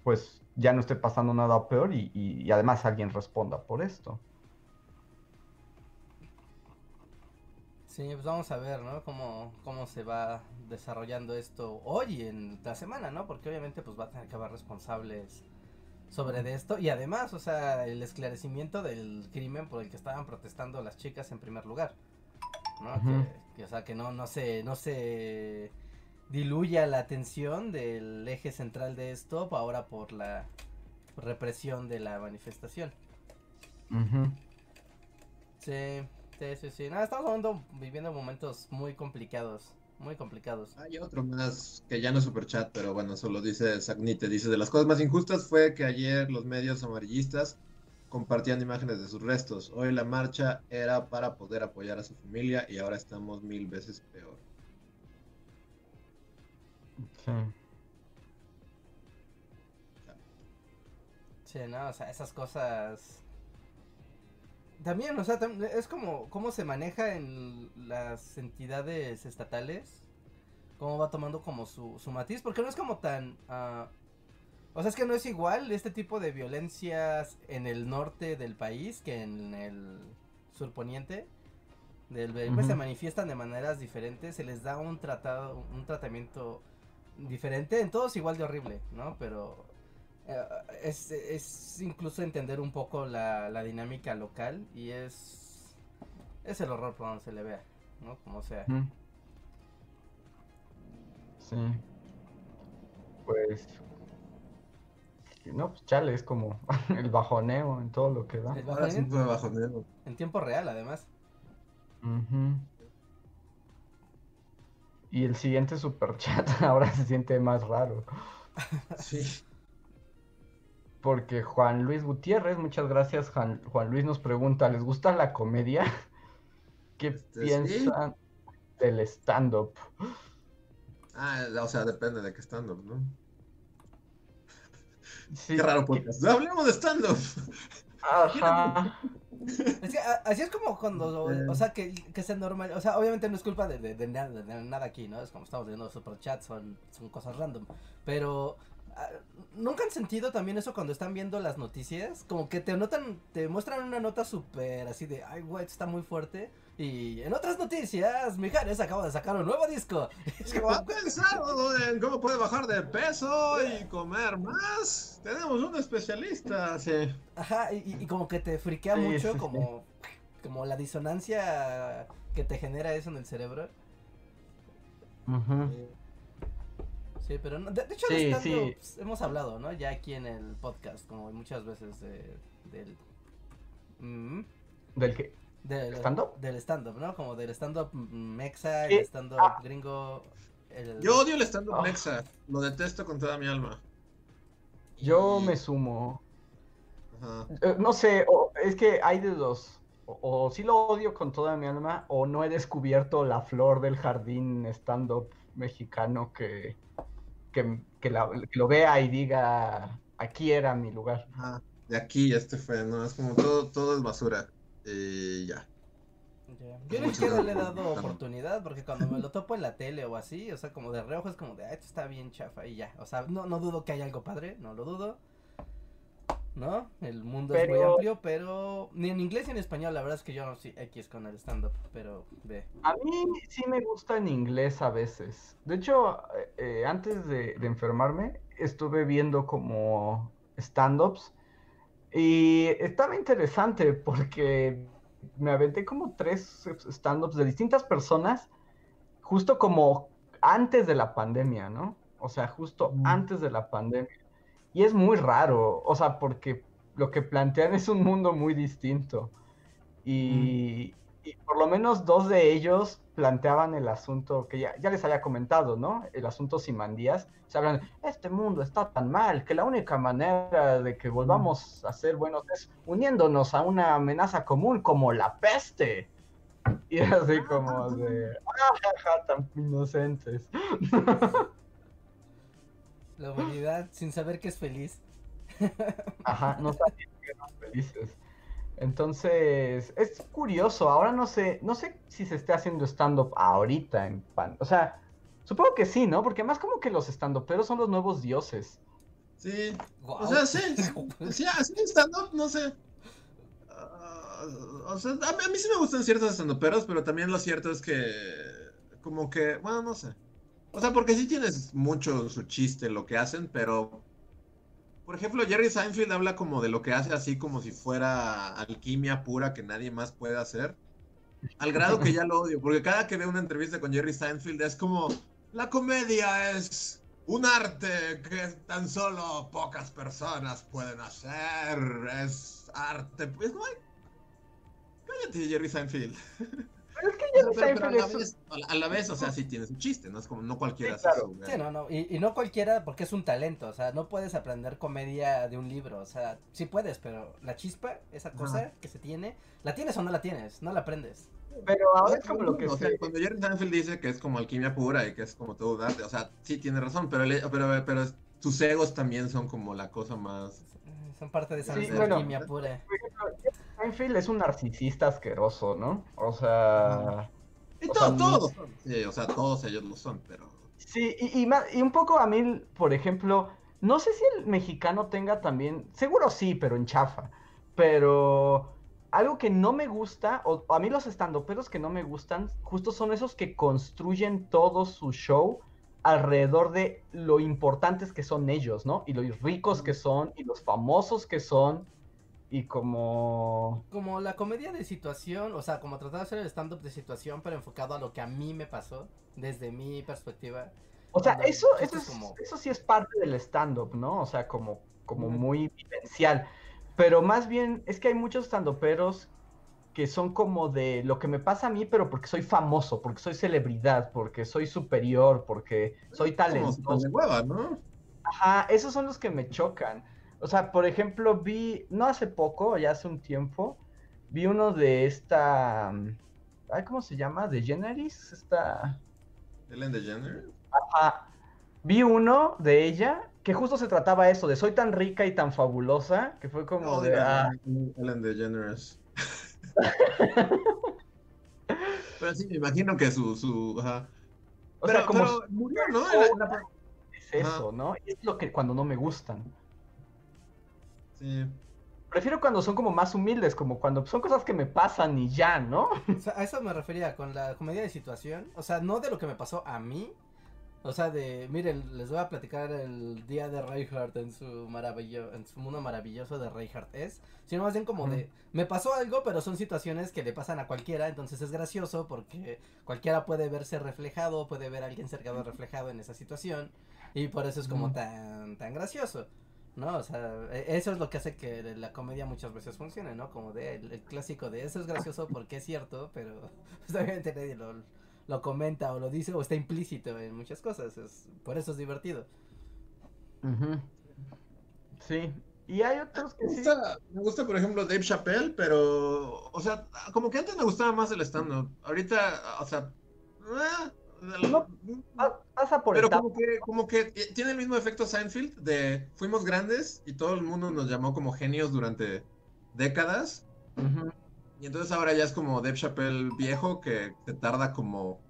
pues ya no esté pasando nada peor y, y- además alguien responda por esto. Sí, pues vamos a ver, ¿no? Cómo, cómo se va desarrollando esto hoy en la semana, ¿no? Porque obviamente pues va a tener que haber responsables sobre de esto y además, o sea, el esclarecimiento del crimen por el que estaban protestando las chicas en primer lugar, ¿no? Que, que, o sea, que no, no se, no se diluya la atención del eje central de esto ahora por la represión de la manifestación. Sí, sí, sí, sí. No, estamos viviendo momentos muy complicados, muy complicados. Hay otro más que ya no es super chat, pero bueno, solo dice Sagnite. Dice: De las cosas más injustas fue que ayer los medios amarillistas compartían imágenes de sus restos. Hoy la marcha era para poder apoyar a su familia y ahora estamos mil veces peor. Sí. Sí, no, o sea, esas cosas... También, o sea, es como cómo se maneja en las entidades estatales, cómo va tomando como su, su matiz, porque no es como tan... ah, o sea, es que no es igual este tipo de violencias en el norte del país que en el surponiente. Del, pues se manifiestan de maneras diferentes, se les da un tratado, un tratamiento diferente, en todos igual de horrible, ¿no? Pero es, es incluso entender un poco la, la dinámica local y es es el horror por donde se le vea, ¿no? Como sea. Sí. Pues. No, pues chale, es como el bajoneo en todo lo que da. El Ahora sí bajoneo fue bajonero. en tiempo real, además. Y el siguiente superchat ahora se siente más raro. Sí. Porque Juan Luis Gutiérrez, muchas gracias, Juan, Juan Luis nos pregunta, ¿les gusta la comedia? ¿Qué Este, sí. piensan del stand-up? Ah, o sea, depende de qué stand-up, ¿no? Sí, Qué raro ¿qué- podcast. Hablemos de stand-up. Ajá. Es que a- así es como cuando, Eh. o sea, que, que se normal, o sea, obviamente no es culpa de, de, de nada, de nada aquí, ¿no? Es como estamos viendo superchats, son, son cosas random, pero ¿nunca han sentido también eso cuando están viendo las noticias? Como que te notan, te muestran una nota súper así de, ay, güey, está muy fuerte, y en otras noticias, Mijares acaba de sacar un nuevo disco. ¿Ha pensado en cómo puede bajar de peso y comer más? Tenemos un especialista. Sí. Ajá, y, y como que te friquea Sí, mucho, sí, como, como la disonancia que te genera eso en el cerebro. Ujú. Sí, pero no- de, de hecho Sí, sí. pues, hemos hablado, ¿no? Ya aquí en el podcast, como muchas veces de- del... mm, ¿Del qué? del ¿Stand-up? Del stand-up, ¿no? Como del stand-up mexa, Sí. el stand-up Ah. gringo... el- Yo odio el stand-up Ah. mexa. Lo detesto con toda mi alma. Yo Y- me sumo. Ajá. Eh, No sé, o- es que hay de dos. O, o sí lo odio con toda mi alma, o no he descubierto la flor del jardín stand-up mexicano que, que, que la- que lo vea y diga, aquí era mi lugar. De aquí este fue, ¿no? Es como todo, todo es basura. Y ya. Ya. Yo ni siquiera le he dado oportunidad porque cuando me lo topo en la tele o así, o sea, como de reojo es como de, ah, esto está bien chafa y ya. O sea, no, no dudo que haya algo padre, no lo dudo. ¿No? El mundo es muy amplio, pero ni en inglés ni en español, la verdad es que yo no soy X con el stand-up, pero ve. A mí sí me gusta en inglés a veces. De hecho, eh, eh, antes de, de enfermarme, estuve viendo como stand-ups y estaba interesante porque me aventé como tres stand-ups de distintas personas, justo como antes de la pandemia, ¿no? O sea, justo Mm. antes de la pandemia. Y es muy raro, o sea, porque lo que plantean es un mundo muy distinto. Y, y por lo menos dos de ellos planteaban el asunto que ya, ya les había comentado, ¿no? El asunto Simandías. Se hablan, este mundo está tan mal que la única manera de que volvamos a ser buenos es uniéndonos a una amenaza común como la peste. Y así como de, ah, ja, ja, tan inocentes. La humanidad sin saber que es feliz. Ajá, no sabían que eran felices. Entonces, es curioso, ahora no sé, no sé si se esté haciendo stand-up ahorita en pan. O sea, supongo que sí, ¿no? Porque más como que los stand-uperos son los nuevos dioses. Sí. O sea, sí. Sí, así stand-up, no sé. Ah, o sea, a mí, a mí sí me gustan ciertos stand-uperos, pero también lo cierto es que. Como que. Bueno, no sé. O sea, porque sí tienes mucho su chiste lo que hacen, pero. Por ejemplo, Jerry Seinfeld habla como de lo que hace así como si fuera alquimia pura que nadie más puede hacer. Al grado que ya lo odio, porque cada que veo una entrevista con Jerry Seinfeld es como, la comedia es un arte que tan solo pocas personas pueden hacer, es arte. Es como, "Ay, cállate, Jerry Seinfeld. Pero es que Pero, Jerry pero a, Seinfeld la vez, a la- a vez, o sea, sí tiene su chiste, ¿no? Es como, no cualquiera Sí, hace no, no, y, y no cualquiera porque es un talento, o sea, no puedes aprender comedia de un libro, o sea, sí puedes, pero la chispa, esa cosa que se tiene, ¿la tienes o no la tienes? No la aprendes. Pero ahora es como lo que o sea, se... cuando Jerry Seinfeld dice que es como alquimia pura y que es como todo un o sea, sí tiene razón, pero, le- pero, pero sus egos también son como la cosa más... Son parte de esa Sí, bueno. alquimia pura. Por ejemplo, Seinfeld es un narcisista asqueroso, ¿no? O sea... Y O todo- sea, todos, sí, o sea, todos ellos lo son, pero... Sí, y, y, y un poco a mí, por ejemplo, no sé si el mexicano tenga también, seguro sí, pero en chafa, pero algo que no me gusta, o a mí los estandoperos que no me gustan, justo son esos que construyen todo su show alrededor de lo importantes que son ellos, ¿no? Y los ricos que son, y los famosos que son, y como... Como la comedia de situación, o sea, como tratar de hacer el stand-up de situación, pero enfocado a lo que a mí me pasó, desde mi perspectiva. O sea, eso, eso, es- como- eso sí es parte del stand-up, ¿no? O sea, como, como muy vivencial. Pero más bien es que hay muchos stand-uperos que son como de lo que me pasa a mí, pero porque soy famoso, porque soy celebridad, porque soy superior, porque soy Como talentoso. súper de hueva, ¿no? Ajá, esos son los que me chocan. O sea, por ejemplo, vi, no hace poco, ya hace un tiempo, vi uno de esta, mm, ay, ¿cómo se llama? ¿De Generis? Esta... Ellen DeGeneres. Ajá. Vi uno de ella que justo se trataba eso, de soy tan rica y tan fabulosa, que fue como No, de, ah, Ellen DeGeneres. Pero sí, me imagino que su... su ajá. o pero, sea, como pero murió, ¿no? Es eso, ¿no? Y es lo que cuando no me gustan. Sí. Prefiero cuando son como más humildes, como cuando son cosas que me pasan y ya, ¿no? O sea, a eso me refería con la comedia de situación. O sea, no de lo que me pasó a mí. O sea, de, miren, les voy a platicar el día de Reinhardt en su maravillo, en su mundo maravilloso de Reinhardt es. Sino más bien como de, me pasó algo, pero son situaciones que le pasan a cualquiera, entonces es gracioso porque cualquiera puede verse reflejado, puede ver a alguien cercano reflejado en esa situación. Y por eso es como tan, tan gracioso. ¿No? O sea, e- eso es lo que hace que la comedia muchas veces funcione, ¿no? Como de el, el clásico de eso es gracioso porque es cierto, pero pues, obviamente nadie lo, lo comenta o lo dice o está implícito en muchas cosas. Es, por eso es divertido. Sí. Y hay otros que Me sí. gusta, me gusta, por ejemplo, Dave Chappelle, pero, o sea, como que antes me gustaba más el stand-up. Ahorita, o sea, eh, No, Pa- Pasa por pero como que, como que tiene el mismo efecto Seinfeld de fuimos grandes y todo el mundo nos llamó como genios durante décadas. Y entonces ahora ya es como Dave Chappelle viejo que te tarda como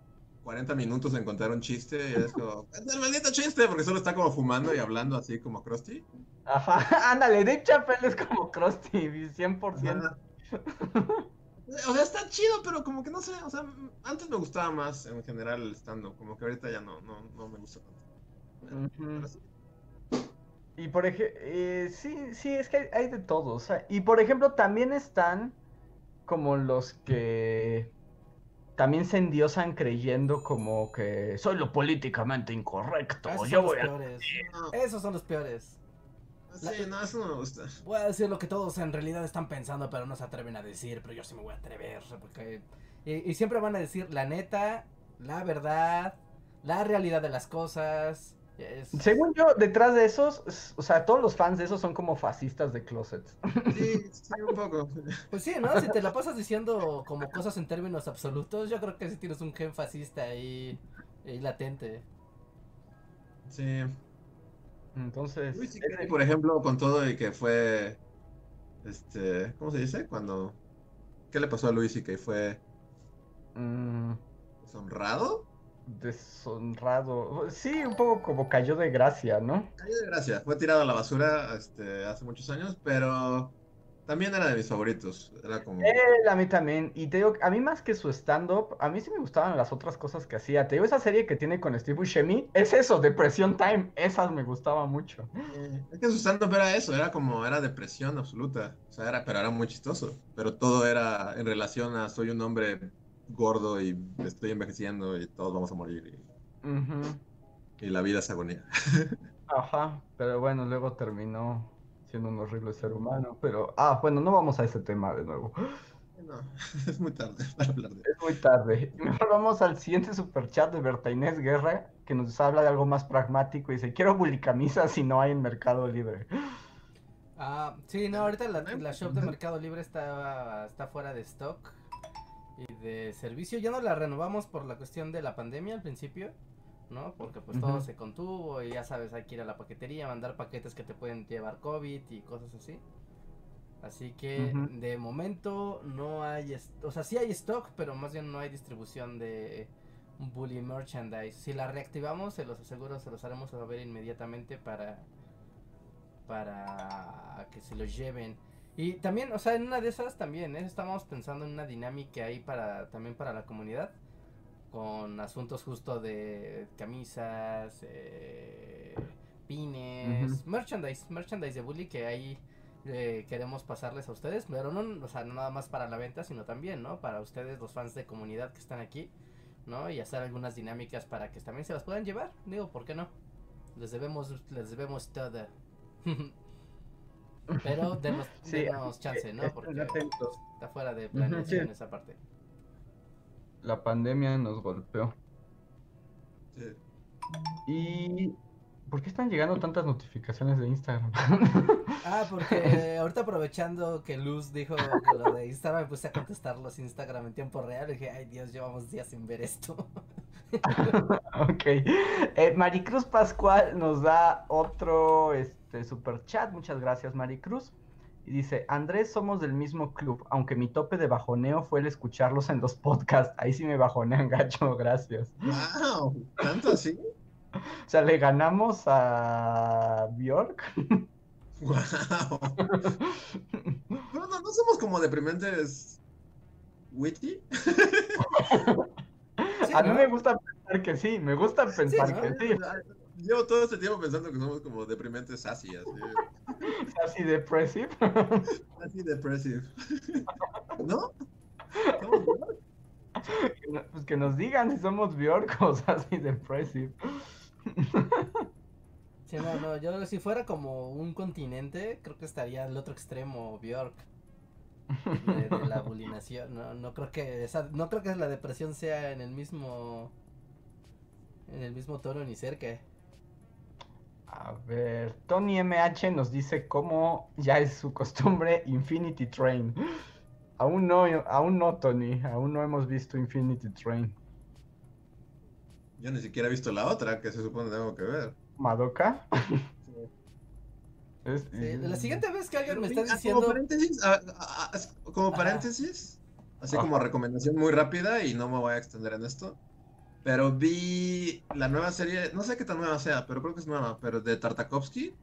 40 minutos en contar un chiste y es como, es el maldito chiste, porque solo está como fumando y hablando así como Krusty. Ajá, ándale, Dave Chappelle es como Krusty, 100%. Ajá. O sea, está chido, pero como que no sé, o sea, antes me gustaba más en general el stand-up, como que ahorita ya no, no, no me gusta tanto. Y por ejemplo, sí, sí, es que hay, hay de todo. o sea, y por ejemplo, también están como los que también se endiosan creyendo como que soy lo políticamente incorrecto. Esos Yo son los voy a... peores. No, Esos son los peores. Sí, no, eso no me gusta. Voy a decir lo que todos en realidad están pensando, pero no se atreven a decir, pero yo sí me voy a atrever, porque... Y, y siempre van a decir la neta, la verdad, la realidad de las cosas. es- Según yo, detrás de esos, o sea, todos los fans de esos son como fascistas de closet. Sí, sí, un poco. Pues sí, ¿no? Si te la pasas diciendo como cosas en términos absolutos, yo creo que sí tienes un gen fascista ahí, ahí latente. Sí. Entonces, Luis ese- C.K., por ejemplo, con todo y que fue. Este. ¿Cómo se dice? Cuando. ¿Qué le pasó a Luis y que fue mm, deshonrado? deshonrado. Sí, un poco como cayó de gracia, ¿no? Cayó de gracia. Fue tirado a la basura este, hace muchos años, pero también era de mis favoritos. Era como. Él, a mí también. Y te digo, a mí más que su stand-up, a mí sí me gustaban las otras cosas que hacía. Te digo, esa serie que tiene con Steve Buscemi, es eso, Depresión Time. Esas me gustaba mucho. Es que su stand-up era eso, era como, era depresión absoluta. O sea, era, pero era muy chistoso. Pero todo era en relación a soy un hombre gordo y estoy envejeciendo y todos vamos a morir y, y la vida es agonía. Ajá, pero bueno, luego terminó siendo un horrible ser humano. Pero, ah, bueno, no vamos a ese tema de nuevo. No, es muy tarde para hablar de Es muy tarde. Mejor vamos al siguiente superchat de Berta Inés Guerra, que nos habla de algo más pragmático y dice, quiero bulicamisas si no hay en Mercado Libre. Ah, sí, no, ahorita la, la shop de Mercado Libre está, está fuera de stock y de servicio. Ya no la renovamos por la cuestión de la pandemia al principio, ¿no? Porque pues todo se contuvo y ya sabes, hay que ir a la paquetería, mandar paquetes que te pueden llevar COVID y cosas así. Así que de momento no hay, o sea, sí hay stock, pero más bien no hay distribución de Bully Merchandise. Si la reactivamos, se los aseguro, se los haremos saber inmediatamente para para que se los lleven. Y también, o sea, en una de esas también, ¿eh? estamos pensando en una dinámica ahí para también para la comunidad con asuntos justo de camisas, eh, pines, Ujú. merchandise, merchandise de bully que ahí eh, queremos pasarles a ustedes, pero no, o sea, no nada más para la venta, sino también, ¿no? Para ustedes, los fans de comunidad que están aquí, ¿no? Y hacer algunas dinámicas para que también se las puedan llevar, digo, ¿por qué no? Les debemos, les debemos todo. Pero denos, Sí, denos chance, ¿no? Porque está fuera de planeación sí. esa parte. La pandemia nos golpeó. Sí. ¿Y por qué están llegando tantas notificaciones de Instagram? Ah, porque ahorita aprovechando que Luz dijo que lo de Instagram, me puse a contestar los Instagram en tiempo real. Y dije, ay Dios, llevamos días sin ver esto. Ok. Eh, Maricruz Pascual nos da otro este, super chat. Muchas gracias, Maricruz. Y dice, Andrés, somos del mismo club, aunque mi tope de bajoneo fue el escucharlos en los podcasts. Ahí sí me bajonean gacho, gracias. ¡Wow! ¿Tanto así? O sea, le ganamos a Bjork. ¡Wow! Pero no, no somos como deprimentes witty. Sí, A mí ¿no? me gusta pensar que sí, me gusta pensar ¿no? que sí. Llevo todo este tiempo pensando que somos como deprimentes sassy, así. Así depressive. Así depressive. ¿No? ¿Somos? Pues que nos digan si somos Bjork o así depressive. Sí, no, no, yo si fuera como un continente, creo que estaría al otro extremo, Bjork. De, de la bulinación. No, no creo que esa, no creo que la depresión sea en el mismo en el mismo tono ni cerca. A ver, Tony MH nos dice cómo ya es su costumbre Infinity Train. Aún no, aún no, Tony, aún no hemos visto Infinity Train. Yo ni siquiera he visto la otra que se supone que tengo que ver. ¿Madoka? Es- Sí, la siguiente vez que alguien me está diciendo Como paréntesis, como Ajá. paréntesis, así Ajá. como recomendación muy rápida y no me voy a extender en esto. Pero vi la nueva serie, no sé qué tan nueva sea, pero creo que es nueva, pero de Tartakovsky.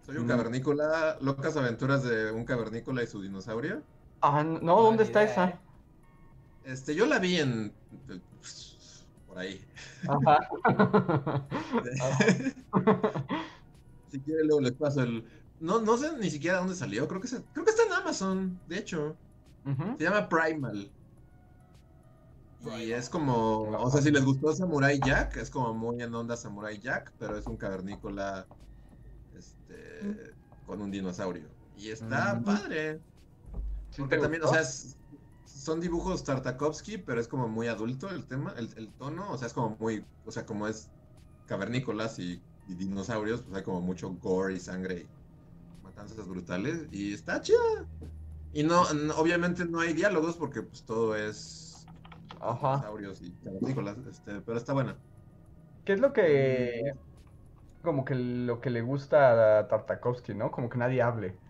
Soy un Mm. cavernícola, locas aventuras de un cavernícola y su dinosaurio. Ah, no, ¿dónde está esa? ¿eh? Este, yo la vi en pues, por ahí. Ajá. si quiere luego les paso el no, no sé ni siquiera dónde salió, creo que se- creo que está en Amazon, de hecho. Se llama Primal. Y es como, o sea, si les gustó Samurai Jack, es como muy en onda Samurai Jack, pero es un cavernícola este, con un dinosaurio. Y está Mm. padre. ¿Sí Porque también, o sea, es- son dibujos Tartakovsky, pero es como muy adulto el tema, el, el tono, o sea, es como muy, o sea, como es cavernícolas y, y dinosaurios, pues hay como mucho gore y sangre y matanzas brutales, y está chida. Y no, no- obviamente no hay diálogos porque pues todo es Ajá. dinosaurios y cavernícolas, este, pero está buena. ¿Qué es lo que como que lo que le gusta a Tartakovsky, ¿no? Como que nadie hable.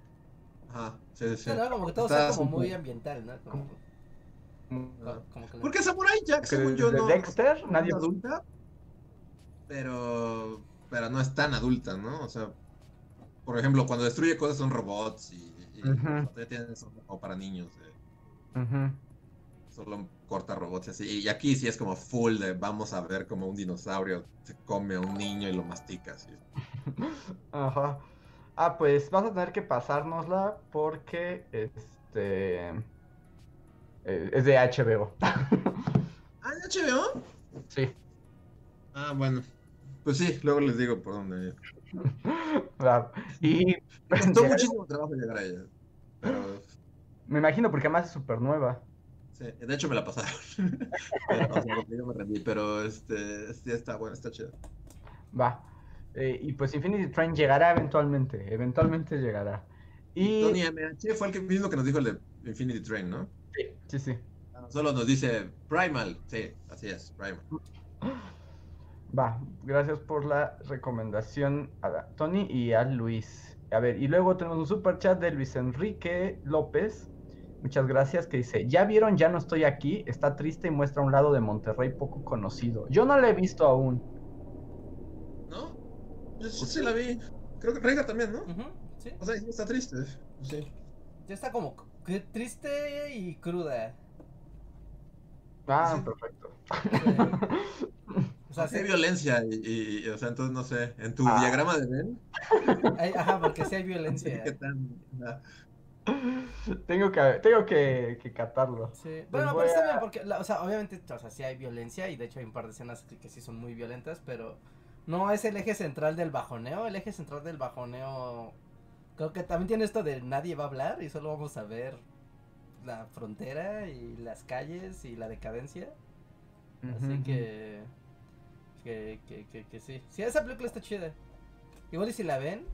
Ajá, sí, sí, sí. Sí, ¿no? Como que todo Está sea como muy ambiental, ¿no? Como, Como co- como que le- Porque Samurai Jack, según yo, de no, Dexter, no nadie adulta, pero, pero no es tan adulta, ¿no? O sea, por ejemplo, cuando destruye cosas son robots y, y Ujú. todavía tienen como para niños, eh, Ujú. Solo corta robots y así. Y aquí sí es como full de vamos a ver como un dinosaurio se come a un niño y lo mastica. Así. Ajá. Ah, pues vas a tener que pasárnosla porque este eh, es de HBO. Ah, ¿en HBO? Sí. Ah, bueno. Pues sí, luego les digo por dónde. Claro. Y Me costó muchísimo trabajo llegar a ella. Pero me imagino porque además es súper nueva. Sí, de hecho me la pasaron. pero, o sea, porque yo me rendí, pero este, sí está bueno, está chido. Va. Eh, y pues Infinity Train llegará eventualmente. Eventualmente llegará. Y Tony MH fue el que mismo que nos dijo el de Infinity Train, ¿no? sí, sí, sí. Solo nos dice Primal. Sí, así es, Primal. Va, gracias por la recomendación a Tony y a Luis. A ver, y luego tenemos un super chat de Luis Enrique López. Muchas gracias, que dice, ¿ya vieron Ya no estoy aquí? Está triste y muestra un lado de Monterrey poco conocido. Yo no la he visto aún. ¿No? Yo sí, sí la vi. Creo que Rega también, ¿no? Ujú, sí. O sea, sí está triste. Sí. Ya está como triste y cruda. Ah, Sí. perfecto. O sea, Hay sí, violencia y, y, o sea, entonces no sé. En tu Ah. diagrama de Ben, hay- ajá, porque sí hay violencia. qué tan. tengo que, tengo que, que catarlo. Sí, bueno, pero está a- bien, porque, la- o sea, obviamente, o sea, sí hay violencia y de hecho hay un par de escenas que, que sí son muy violentas, pero no es el eje central del bajoneo. El eje central del bajoneo, creo que también tiene esto de nadie va a hablar y solo vamos a ver la frontera y las calles y la decadencia. Así que, que, que, que, que sí. Sí, esa película está chida. Igual y si la ven,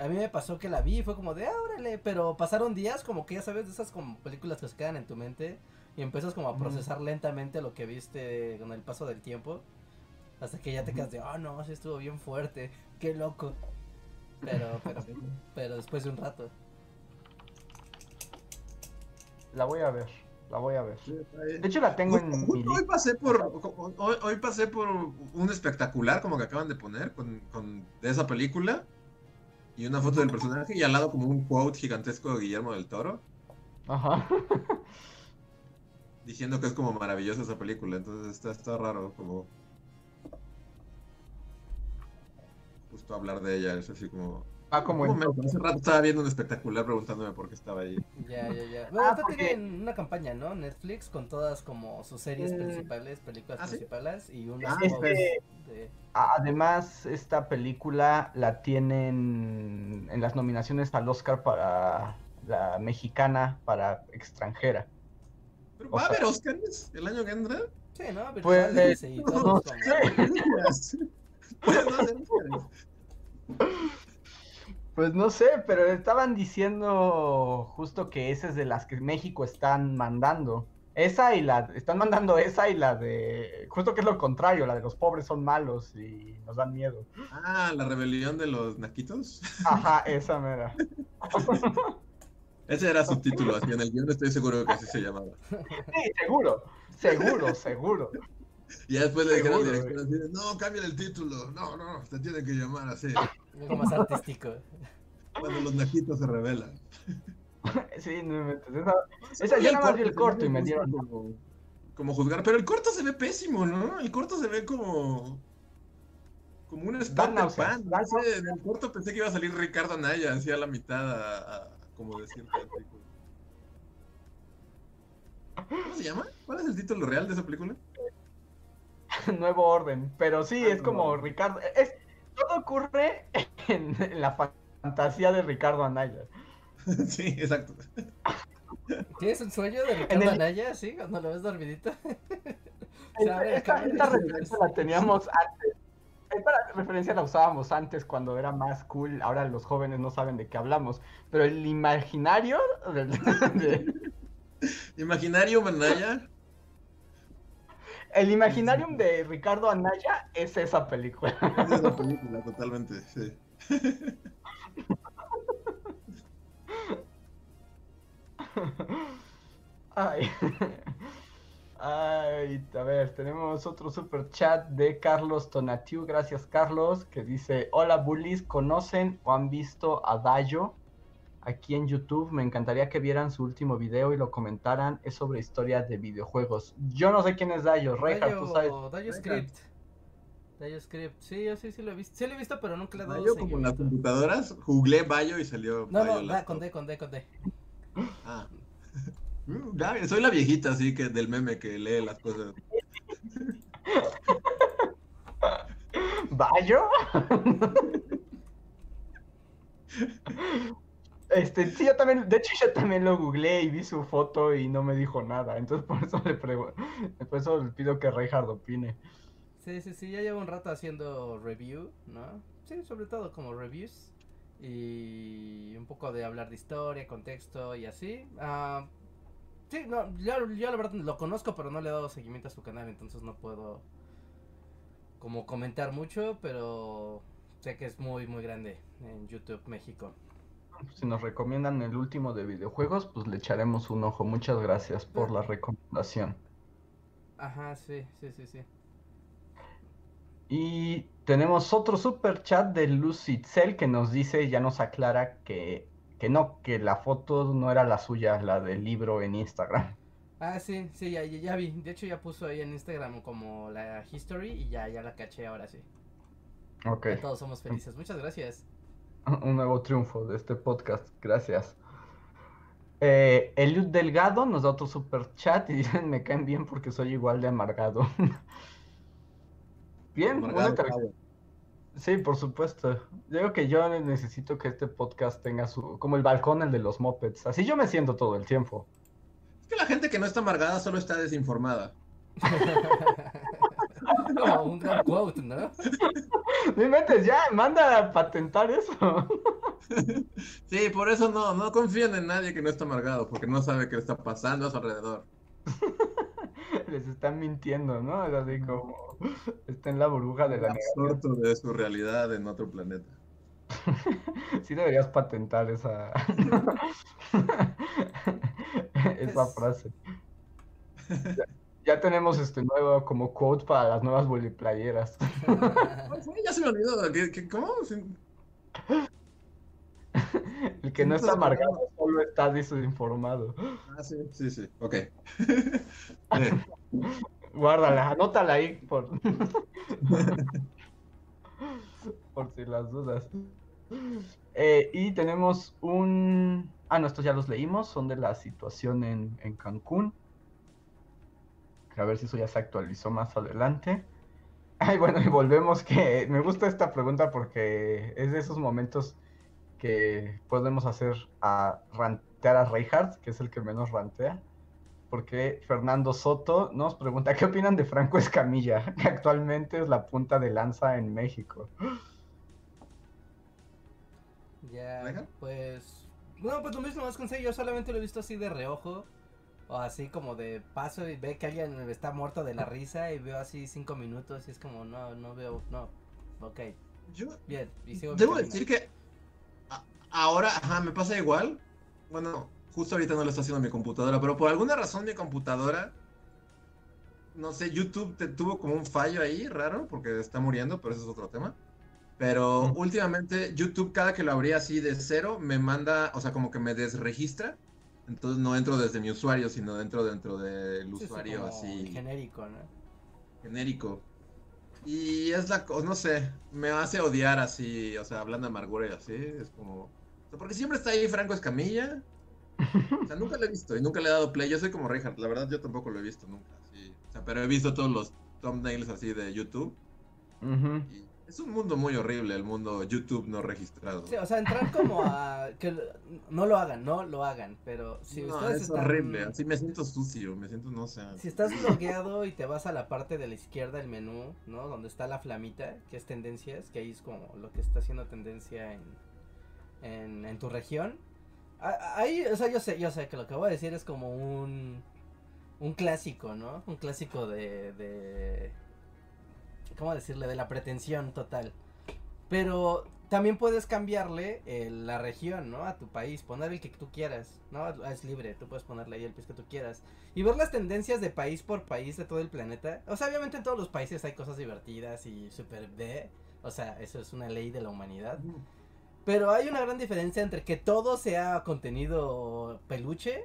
a mí me pasó que la vi y fue como de, ah, órale, pero pasaron días como que ya sabes, de esas como películas que se quedan en tu mente y empiezas como a procesar lentamente lo que viste con el paso del tiempo. Hasta que ya te quedas de, oh no, sí estuvo bien fuerte, qué loco. Pero, pero, pero después de un rato. La voy a ver, la voy a ver. De hecho la tengo en Justo mi hoy lista. pasé por hoy, hoy pasé por un espectacular como que acaban de poner con, con- de esa película y una foto del personaje y al lado como un quote gigantesco de Guillermo del Toro Ajá. diciendo que es como maravillosa esa película entonces está, está raro como justo hablar de ella es así como Va como en momento, hace rato estaba viendo un espectacular preguntándome por qué estaba ahí Ya, ya, ya. Ah, Bueno, ahorita porque- tienen una campaña, ¿no? Netflix con todas como sus series Mm. principales, películas ¿Ah, sí? principales y unas Ah, este- de... Además, esta película la tienen en las nominaciones al Oscar para la mexicana para extranjera. pero O va a haber Oscars el año que entra Sí, ¿no? Pues, Virtuales eh, y no todos no Óscares. Pues no sé, pero estaban diciendo justo que esa es de las que México están mandando. Esa y la, están mandando esa y la de, justo que es lo contrario, la de los pobres son malos y nos dan miedo. Ah, la rebelión de los naquitos. Ajá, esa mera. Ese era su título, así en el guion estoy seguro que así se llamaba. Sí, seguro, seguro, seguro. Y después le dijeron al director no, cambia el título. No, no, se tiene que llamar así. Algo más artístico. Cuando los naquitos se rebelan. Sí, no inventes, esa, Esa, yo nada más vi el corto y me dieron- Como, como juzgar, pero el corto se ve pésimo, ¿no? El corto se ve como... Como un náuseas, pan. No sé, en el corto pensé que iba a salir Ricardo Anaya, así a la mitad, a, a- como como- ¿Cómo se llama? ¿Cuál es el título real de esa película? nuevo orden. Pero sí, Ah, es como. Ricardo. Es, todo ocurre en, en la fantasía de Ricardo Anaya. sí, exacto. ¿Tienes un sueño de Ricardo el- Anaya, sí? Cuando lo ves dormidito. Esta, referencia la teníamos antes. Esta referencia la usábamos antes cuando era más cool. Ahora los jóvenes no saben de qué hablamos. Pero el imaginario de- Imaginario Manaya. El imaginarium de Ricardo Anaya es esa película. Es una película, totalmente, sí. Ay. Ay, a ver, tenemos otro super chat de Carlos Tonatiu. Gracias, Carlos, que dice: Hola, bullies, ¿conocen o han visto a Dayo? Aquí en YouTube me encantaría que vieran su último video y lo comentaran. Es sobre historia de videojuegos. Yo no sé quién es Dayo, Reinhardt, tú sabes. Dayo, Dayo Script. Dayo Script. Sí, yo sí, sí lo he visto. Sí lo he visto, pero nunca le he dado Bayo como en las computadoras, jugué Bayo y salió No, Bayo no, da, con D, con D, con D. Ah. Ya, soy la viejita así que del meme que lee las cosas. ¿Bayo? Este, sí, yo también, de hecho yo también lo googleé y vi su foto y no me dijo nada, entonces por eso le pregu- por eso le pido que Reinhardt opine. Sí, sí, sí, ya llevo un rato haciendo review, ¿no? Sí, sobre todo como reviews. Y un poco de hablar de historia, contexto y así. Ah, sí, no, yo, yo la verdad lo conozco, pero no le he dado seguimiento a su canal, entonces no puedo como comentar mucho, pero sé que es muy, muy grande en YouTube México. Si nos recomiendan el último de videojuegos, pues le echaremos un ojo. Muchas gracias por la recomendación. Ajá, sí, sí, sí, sí. Y tenemos otro super chat de Lucy Cell que nos dice, ya nos aclara que, que no, que la foto no era la suya, la del libro en Instagram. Ah, sí, sí, ya, vi. De hecho ya puso ahí en Instagram como la history y ya, ya la caché ahora sí. Ok. Ya todos somos felices. Muchas gracias. Un nuevo triunfo de este podcast. Gracias. Eh, Eliud Delgado nos da otro super chat y dicen me caen bien porque soy igual de amargado. bien, Amargado. Sí, por supuesto. Yo creo que yo necesito que este podcast tenga su... como el balcón, el de los mopeds. Así yo me siento todo el tiempo. Es que la gente que no está amargada solo está desinformada. Como un gran quote, ¿no? No inventes, ya, manda a patentar eso. Sí, por eso no, no confían en nadie que no está amargado, porque no sabe qué está pasando a su alrededor. Les están mintiendo, ¿no? Es así como... Está en la burbuja de la negación. Absorto de su realidad en otro planeta. Sí deberías patentar esa... esa frase. Ya, tenemos este nuevo como quote para las nuevas boliplayeras. ¿Cuál fue? Ya se me olvidó. ¿qué- qué- ¿Cómo? El que no está amargado solo está desinformado. Ah, sí, sí, sí. Ok. Guárdala, anótala ahí por... por si las dudas. Eh, y tenemos un... Ah, no, estos ya los leímos, son de la situación en, en Cancún. A ver si eso ya se actualizó más adelante. Ay, bueno, y volvemos que me gusta esta pregunta porque es de esos momentos que podemos hacer a rantear a Reinhardt, que es el que menos rantea. Porque Fernando Soto nos pregunta, ¿qué opinan de Franco Escamilla, que actualmente es la punta de lanza en México? Ya, pues. No, pues lo mismo más con yo solamente lo he visto así de reojo. O así como de paso y ve que alguien está muerto de la risa y veo así cinco minutos y es como, no, no veo, no. Ok, yo bien. Y sigo debo decir que a- ahora, ajá, me pasa igual. Bueno, justo ahorita no lo está haciendo mi computadora, pero por alguna razón mi computadora, no sé, YouTube te- tuvo como un fallo ahí raro porque está muriendo, pero eso es otro tema. Pero últimamente YouTube cada que lo abría así de cero me manda, o sea, como que me desregistra. Entonces no entro desde mi usuario, sino dentro dentro del Sí, usuario como así Genérico, ¿no? genérico. Y es la cosa, no sé, me hace odiar así, o sea, hablando de amargura y así, es como... o sea, porque siempre está ahí Franco Escamilla. O sea, nunca lo he visto y nunca le he dado play. Yo soy como Reinhardt, la verdad yo tampoco lo he visto nunca. O sea, pero he visto todos los thumbnails así de YouTube. Y Es un mundo muy horrible, el mundo YouTube no registrado. Sí, o sea, entrar como a... que no lo hagan, no lo hagan, pero si no, ustedes es están... horrible, así me siento sucio, me siento, no sé. Si estás bloqueado y te vas a la parte de la izquierda del menú, ¿no? Donde está la flamita, que es tendencias, que ahí es como lo que está haciendo tendencia en, en, en tu región. Ahí, o sea, yo sé, yo sé que lo que voy a decir es como un... Un clásico, ¿no? Un clásico de... de ¿Cómo decirle? De la pretensión total. Pero también puedes cambiarle eh, la región, ¿no? A tu país, poner el que tú quieras, ¿no? Es libre, tú puedes ponerle ahí el país que tú quieras. Y ver las tendencias de país por país de todo el planeta. O sea, obviamente en todos los países hay cosas divertidas y super de... O sea, eso es una ley de la humanidad. Pero hay una gran diferencia entre que todo sea contenido peluche,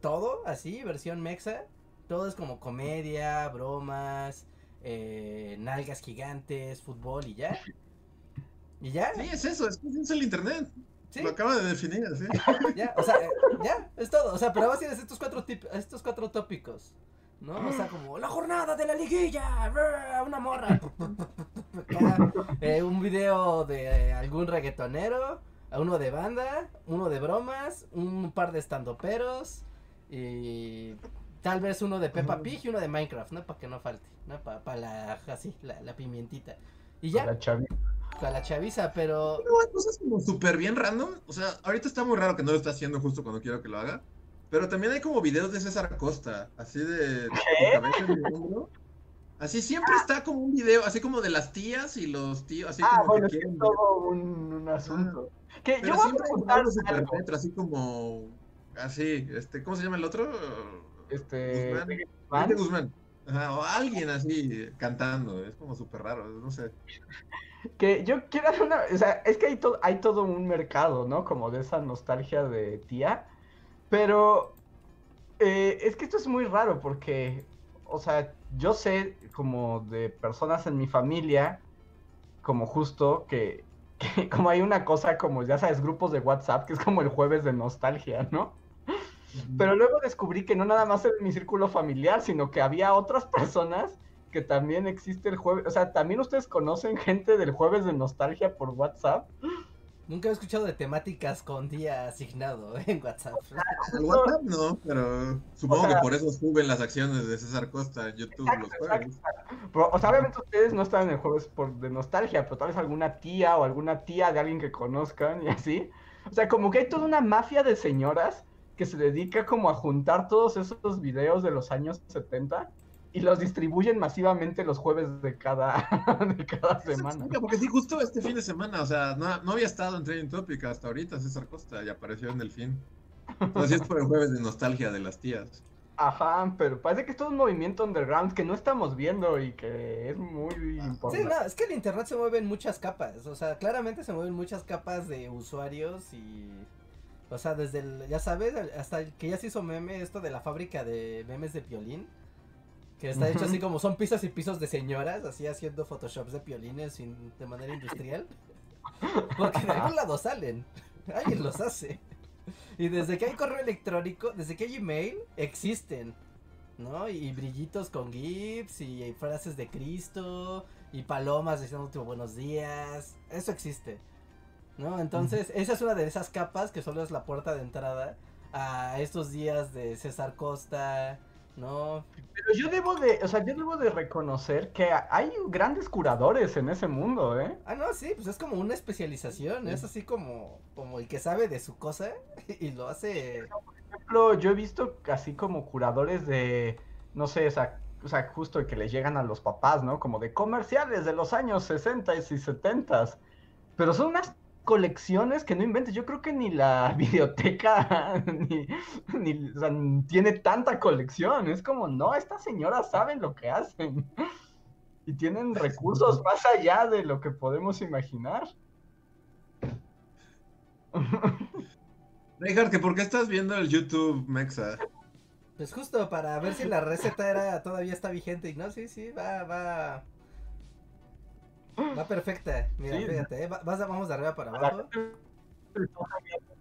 todo así, versión mexa. Todo es como comedia, bromas, eh, nalgas gigantes, fútbol y ya. Y ya, Sí, es eso, es, es el internet. sí, Lo acaba de definir, así. ya, o sea, eh, ya, es todo. O sea, pero vas a ir a estos cuatro, tip- estos cuatro tópicos. ¿No? O sea, como la jornada de la liguilla, brr, una morra. Eh, un video de algún reggaetonero, uno de banda, uno de bromas, un par de estandoperos y tal vez uno de Peppa Pig y uno de Minecraft, ¿no? Para que no falte, ¿no? Para la, así, la, la pimientita. Y ya, La chavi- para la chaviza, pero... Hay cosas como súper bien random. O sea, ahorita está muy raro que no lo está haciendo justo cuando quiero que lo haga. Pero también hay como videos de César Costa, así de tu cabeza en el hombro. Así siempre está como un video, así como de las tías y los tíos, así Ah, como bueno, que es quieren todo un, un asunto. Que yo voy a preguntar algo. retro, así como, así, este, ¿cómo se llama el otro? Este. Guzmán. Guzmán. Gente Guzmán. Ajá, o alguien así cantando, es como súper raro, no sé. Que yo quiero hacer una. O sea, es que hay, to- hay todo un mercado, ¿no? Como de esa nostalgia de tía. Pero. eh, es que esto es muy raro porque. O sea, yo sé como de personas en mi familia. Como justo que. que como hay una cosa como, ya sabes, grupos de WhatsApp, que es como el jueves de nostalgia, ¿no? Pero luego descubrí que no nada más era mi círculo familiar, sino que había otras personas que también existe el jueves. O sea, también ustedes conocen gente del jueves de nostalgia por WhatsApp. Nunca he escuchado de temáticas con día asignado en WhatsApp. El WhatsApp no, pero supongo O sea- que por eso suben las acciones de César Costa en YouTube Exacto, los jueves. Pero, o sea, obviamente ustedes no están en el jueves por, de nostalgia, pero tal vez alguna tía o alguna tía de alguien que conozcan y así. O sea, como que hay toda una mafia de señoras que se dedica como a juntar todos esos videos de los años 70 y los distribuyen masivamente los jueves de cada, de cada semana. explica, Porque sí, justo este fin de semana, o sea, no, no había estado en Trending Topic hasta ahorita César Costa y apareció en el fin. Entonces es por el jueves de nostalgia de las tías. Ajá, pero parece que es todo un movimiento underground que no estamos viendo y que es muy Sí, importante. no, es que el internet se mueve en muchas capas. O sea, claramente se mueven muchas capas de usuarios y. O sea, desde el. Ya sabes, hasta el que ya se hizo meme esto de la fábrica de memes de piolín. Que está hecho así como son pisos y pisos de señoras, así haciendo photoshops de piolines sin- de manera industrial. Porque de algún lado salen. Alguien los hace. Y desde que hay correo electrónico, desde que hay email, existen. ¿No? Y brillitos con GIFs y frases de Cristo y palomas diciendo buenos días. Eso existe. ¿No? Entonces, esa es una de esas capas que solo es la puerta de entrada a estos días de César Costa, ¿no? Pero yo debo de, o sea, yo debo de reconocer que hay grandes curadores en ese mundo, ¿eh? Ah, no, sí, pues es como una especialización, es así como, como el que sabe de su cosa y lo hace... Por ejemplo, yo he visto así como curadores de, no sé, o sea, o sea, justo que les llegan a los papás, ¿no? Como de comerciales de los años 60 y 70. Pero son unas colecciones que no inventes. Yo creo que ni la videoteca ni, ni o sea, tiene tanta colección. Es como, no, estas señoras saben lo que hacen. Y tienen recursos más allá de lo que podemos imaginar. Reinhardt, ¿que ¿por qué estás viendo el YouTube Mexa? Pues justo para ver si la receta era todavía está vigente y no, sí, sí, va, va... Va perfecta. Mira, Sí. fíjate, ¿eh? va- vas- vamos de arriba para abajo.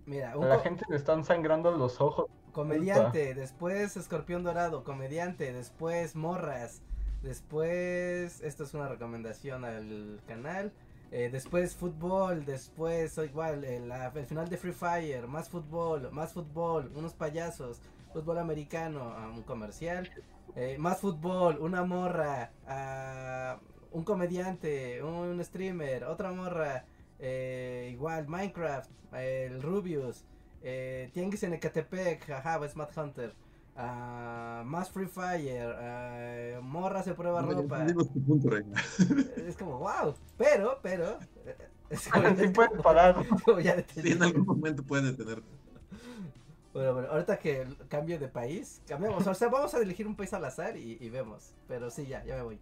Mira, A la gente le están sangrando los ojos. comediante, después escorpión dorado, comediante, después morras, Después, esto es una recomendación al canal. Eh, después fútbol, después igual el, el, final de Free Fire, más fútbol, más fútbol, unos payasos, fútbol americano, ah, un comercial, eh, más fútbol, una morra, uh, un comediante, un streamer, otra morra, eh, igual Minecraft, el Rubius, eh, Tianguis en Ecatepec, ajá, es Mad Hunter. Uh, más Free Fire, uh, Morra se prueba no, ropa. Punto, es como, wow, pero, pero. Es como, sí parar. sí, en algún momento puede detenerte. Bueno, bueno, ahorita que cambio de país, cambiamos. O sea, vamos a elegir un país al azar y, y vemos. Pero sí, ya, ya me voy.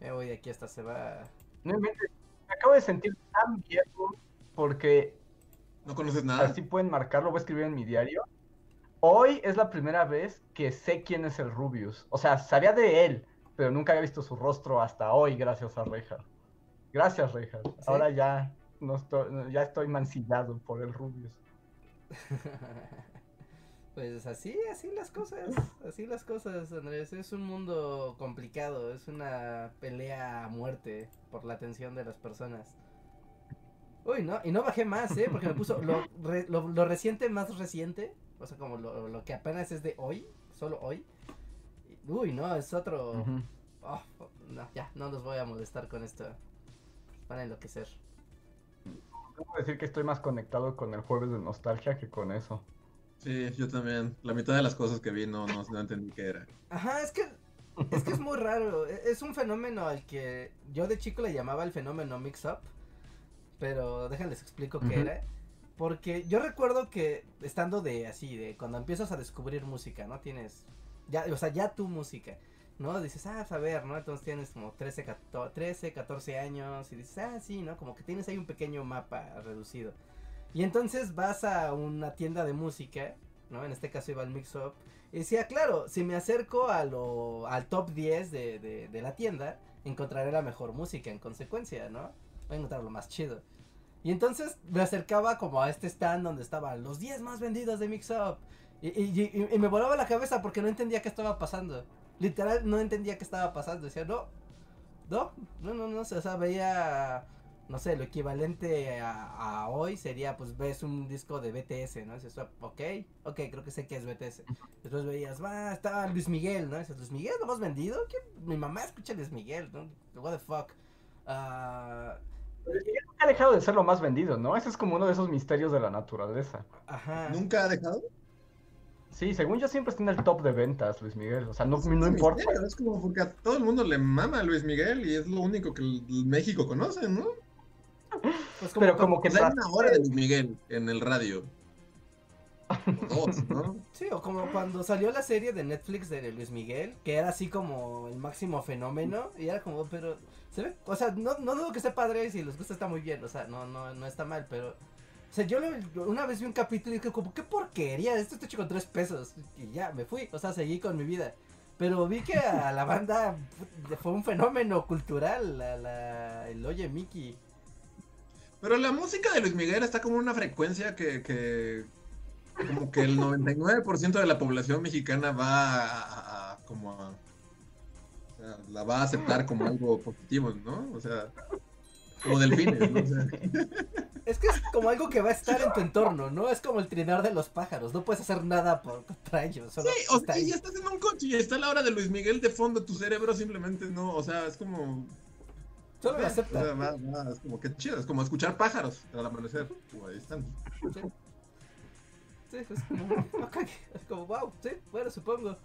Me voy de aquí hasta se va. No me acabo de sentir tan viejo porque. No conoces nada. Así pueden marcarlo, voy a escribir en mi diario. Hoy es la primera vez que sé quién es el Rubius. O sea, sabía de él, pero nunca había visto su rostro hasta hoy, gracias a Reja. Gracias, Reja. Ahora ya no estoy, ya estoy mancillado por el Rubius. Pues así, así las cosas, así las cosas, Andrés. Es un mundo complicado, es una pelea a muerte por la atención de las personas. Uy, no, y no bajé más, ¿eh? Porque me puso lo, lo, reciente más reciente, o sea, como lo, lo, que apenas es de hoy, solo hoy. Uy, no, es otro... Oh, no, ya, no los voy a molestar con esto. Van a enloquecer. Debo decir que estoy más conectado con el jueves de nostalgia que con eso. Sí, yo también. La mitad de las cosas que vi no, no, entendí qué era. Ajá, es que es que es muy raro. E, es un fenómeno al que yo de chico le llamaba el fenómeno mix-up. Pero déjenles explico qué era. Porque yo recuerdo que estando de así, de cuando empiezas a descubrir música, ¿no? Tienes, ya, o sea, ya tu música, ¿no? Dices, ah, a ver, ¿no? Entonces tienes como 13, 14, 13, 14 años y dices, ah, sí, ¿no? Como que tienes ahí un pequeño mapa reducido. Y entonces vas a una tienda de música, ¿no? En este caso iba al Mix Up. Y decía, claro, si me acerco a al top 10 de, de, la tienda, encontraré la mejor música en consecuencia, ¿no? Voy a encontrar lo más chido. Y entonces me acercaba como a este stand donde estaban los 10 más vendidos de Mix Up. Y, y, y, me volaba la cabeza porque no entendía qué estaba pasando. Literal, no entendía qué estaba pasando. Decía, no, no, no, no, no, o sea, veía no sé, lo equivalente a, hoy sería, pues ves un disco de BTS, ¿no? Dices, ok, ok, creo que sé que es BTS. Después veías, va, estaba Luis Miguel, ¿no? Dices, Luis Miguel, ¿lo más vendido? Mi mamá escucha Luis Miguel, ¿no? What the fuck. Uh... Nunca ha dejado de ser lo más vendido, ¿no? Ese es como uno de esos misterios de la naturaleza. Ajá. ¿Nunca ha dejado? Sí, según yo siempre está en el top de ventas, Luis Miguel. O sea, no, no importa. es como porque a todo el mundo le mama a Luis Miguel y es lo único que México conoce, ¿no? Pues pero como que... Hay una hora de Luis Miguel en el radio. ¿no? Sí, o como cuando salió la serie de Netflix de Luis Miguel, que era así como el máximo fenómeno, y era como, pero, ¿se ve? O sea, no, no dudo que esté padre y si les gusta está muy bien, o sea, no, no, no está mal, pero, o sea, yo una vez vi un capítulo y dije, como, qué porquería, esto está hecho con tres pesos, y ya, me fui, o sea, seguí con mi vida. Pero vi que a la banda fue un fenómeno cultural, la, la, el Oye Mickey. Pero la música de Luis Miguel está como una frecuencia que, que como que el 99% de la población mexicana va a, como a, o sea, la va a aceptar como algo positivo, ¿no? O sea, como delfines, ¿no? O sea. Es que es como algo que va a estar en tu entorno, ¿no? Es como el trinar de los pájaros, no puedes hacer nada por, contra ellos. sí, o sea, y estás en un coche y está la hora de Luis Miguel de fondo, tu cerebro simplemente no, o sea, es como Solo lo acepta. es como que chido, es como escuchar pájaros al amanecer. ahí están. Sí. es como, es como, wow, sí, bueno, supongo.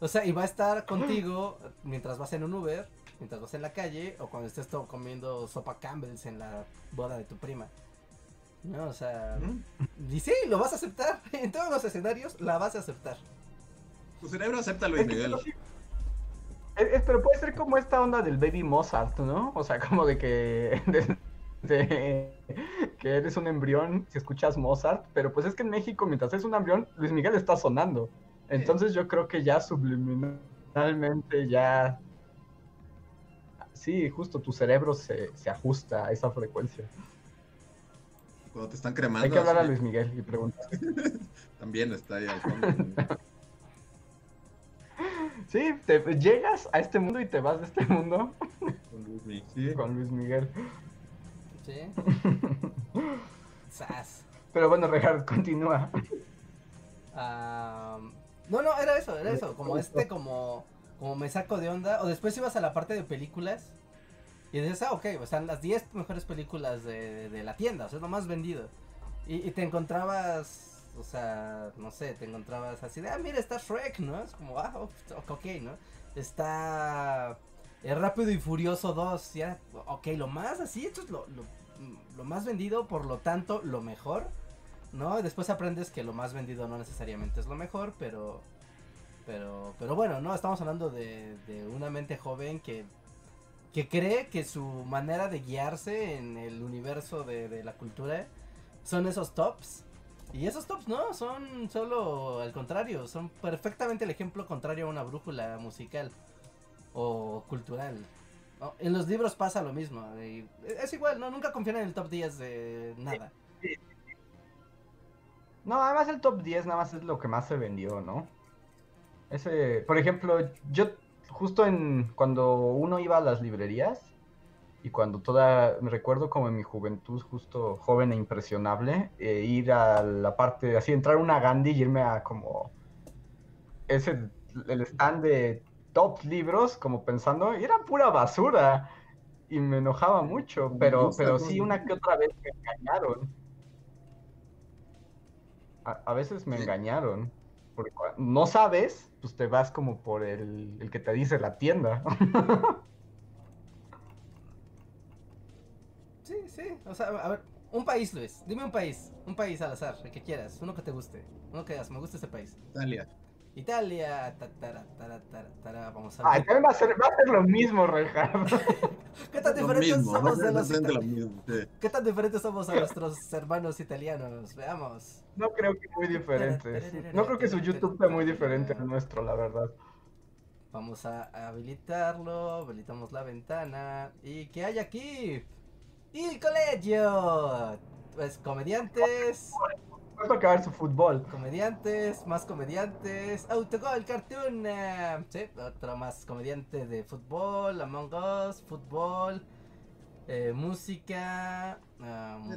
O sea, y va a estar contigo mientras vas en un Uber, mientras vas en la calle, o cuando estés todo comiendo sopa Campbell's en la boda de tu prima. No, o sea, y sí, lo vas a aceptar. En todos los escenarios la vas a aceptar. Tu cerebro acepta Luis Miguel. pero puede ser como esta onda del baby Mozart, ¿no? O sea, como de que, que eres un embrión si escuchas Mozart, pero pues es que en México mientras eres un embrión, Luis Miguel está sonando. Entonces yo creo que ya subliminalmente ya... Sí, justo tu cerebro se, ajusta a esa frecuencia. Cuando te están cremando. Hay que hablar a Luis Miguel y preguntar. También está ahí al fondo. Sí, te, llegas a este mundo y te vas de este mundo Con Luis Miguel, sí. con Luis Miguel. Sí. Sas. Pero bueno, Richard, continúa. No, no, era eso, era eso. Como este, como, como me saco de onda. O después ibas a la parte de películas. Y dices, ah, ok, están las 10 mejores películas de, de la tienda, o sea, es lo más vendido. Y, y te encontrabas, o sea, no sé, te encontrabas así de, ah, mira, está Shrek, ¿no? Es como, ah, ok, ¿no? Está el Rápido y Furioso 2, ya, ok, lo más así, esto es lo, lo, lo más vendido, por lo tanto, lo mejor, ¿no? Después aprendes que lo más vendido no necesariamente es lo mejor, pero, pero, pero bueno, ¿no? Estamos hablando de, de una mente joven que que cree que su manera de guiarse en el universo de, de, la cultura son esos tops. Y esos tops no, son solo al contrario, son perfectamente el ejemplo contrario a una brújula musical o cultural. En los libros pasa lo mismo. y es igual, no nunca confían en el top 10 de nada. No, además el top 10 nada más es lo que más se vendió, ¿no? Ese, por ejemplo, yo justo en cuando uno iba a las librerías y cuando toda, me recuerdo como en mi juventud, justo joven e impresionable, eh, ir a la parte, así entrar a una Gandhi y irme a como ese, el stand de top libros, como pensando, y era pura basura. Y me enojaba mucho, pero, pero sí una que otra vez me engañaron. A, a veces me engañaron. Porque no sabes, pues te vas como por el, el que te dice la tienda. sí, sí. O sea, a ver, un país, Luis. Dime un país. Un país al azar, el que quieras. Uno que te guste. Uno que digas, me gusta ese país. Italia. Italia. Ta, tara, tara, tara, tara, vamos a ver. Ay, también va a ser, va a ser lo mismo, Rejar. ¿Qué tan diferentes mismo, somos no de los lo italianos? mismo, sí. ¿Qué tan diferentes somos a nuestros hermanos italianos? Veamos. No creo que muy diferentes. No creo que su YouTube sea muy diferente al nuestro, la verdad. Vamos a habilitarlo, habilitamos la ventana. ¿Y qué hay aquí? ¡Il colegio! Pues comediantes, a acabar su fútbol. comediantes, más comediantes, Autogol, Cartoon, eh, sí, otro más comediante de fútbol, Among Us, fútbol, eh, música, um,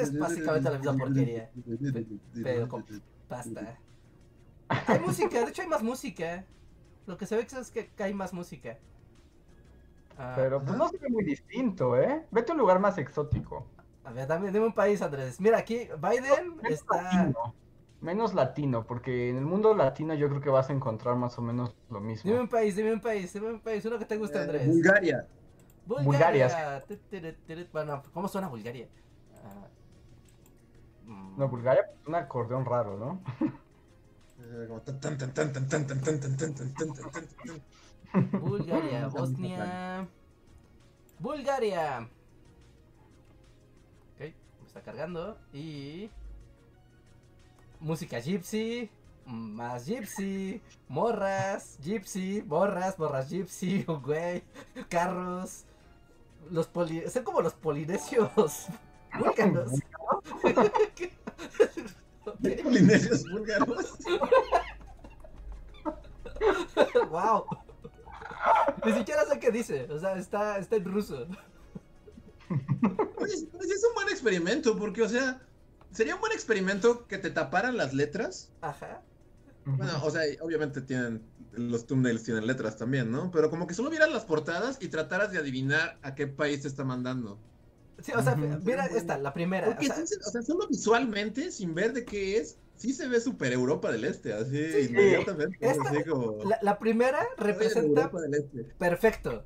Es básicamente la misma porquería, pero con pasta. Hay música, de hecho hay más música. Lo que se ve es que hay más música. Ah, Pero pues no se ve muy distinto, ¿eh? Vete a un lugar más exótico. a ver, dame, dime un país, Andrés. Mira, aquí Biden Menos está. latino. Menos latino, porque en el mundo latino yo creo que vas a encontrar más o menos lo Dime mismo. un país, dime un país, dime un país, uno que te guste, Eh, Andrés. Bulgaria. Bulgaria. Bueno, ¿cómo suena Bulgaria? Ah, mm, No, Bulgaria es un acordeón raro, ¿no? Bulgaria, Bosnia. Bulgaria. Ok, me está cargando. Y... Música gypsy. Más gypsy. Morras. Gypsy. Morras. Morras gypsy. Oh, güey. Carros. Los poli... Son como los polinesios. Búlgaros. ¿Polinesios búlgaros? wow. Ni siquiera sé qué dice. O sea, está, está en ruso. Oye, pues es un buen experimento, porque, o sea, sería un buen experimento que te taparan las letras. Ajá. Bueno, o sea, obviamente tienen, los thumbnails tienen letras también, ¿no? Pero como que solo vieras las portadas y trataras de adivinar a qué país te está mandando. Sí, o sea, mira esta, la primera. Porque, o sea, sí se- o sea, solo visualmente, sin ver de qué es, sí se ve super Europa del Este, así Sí, inmediatamente. esta- así como, la, la primera representa Europa del Este. perfecto.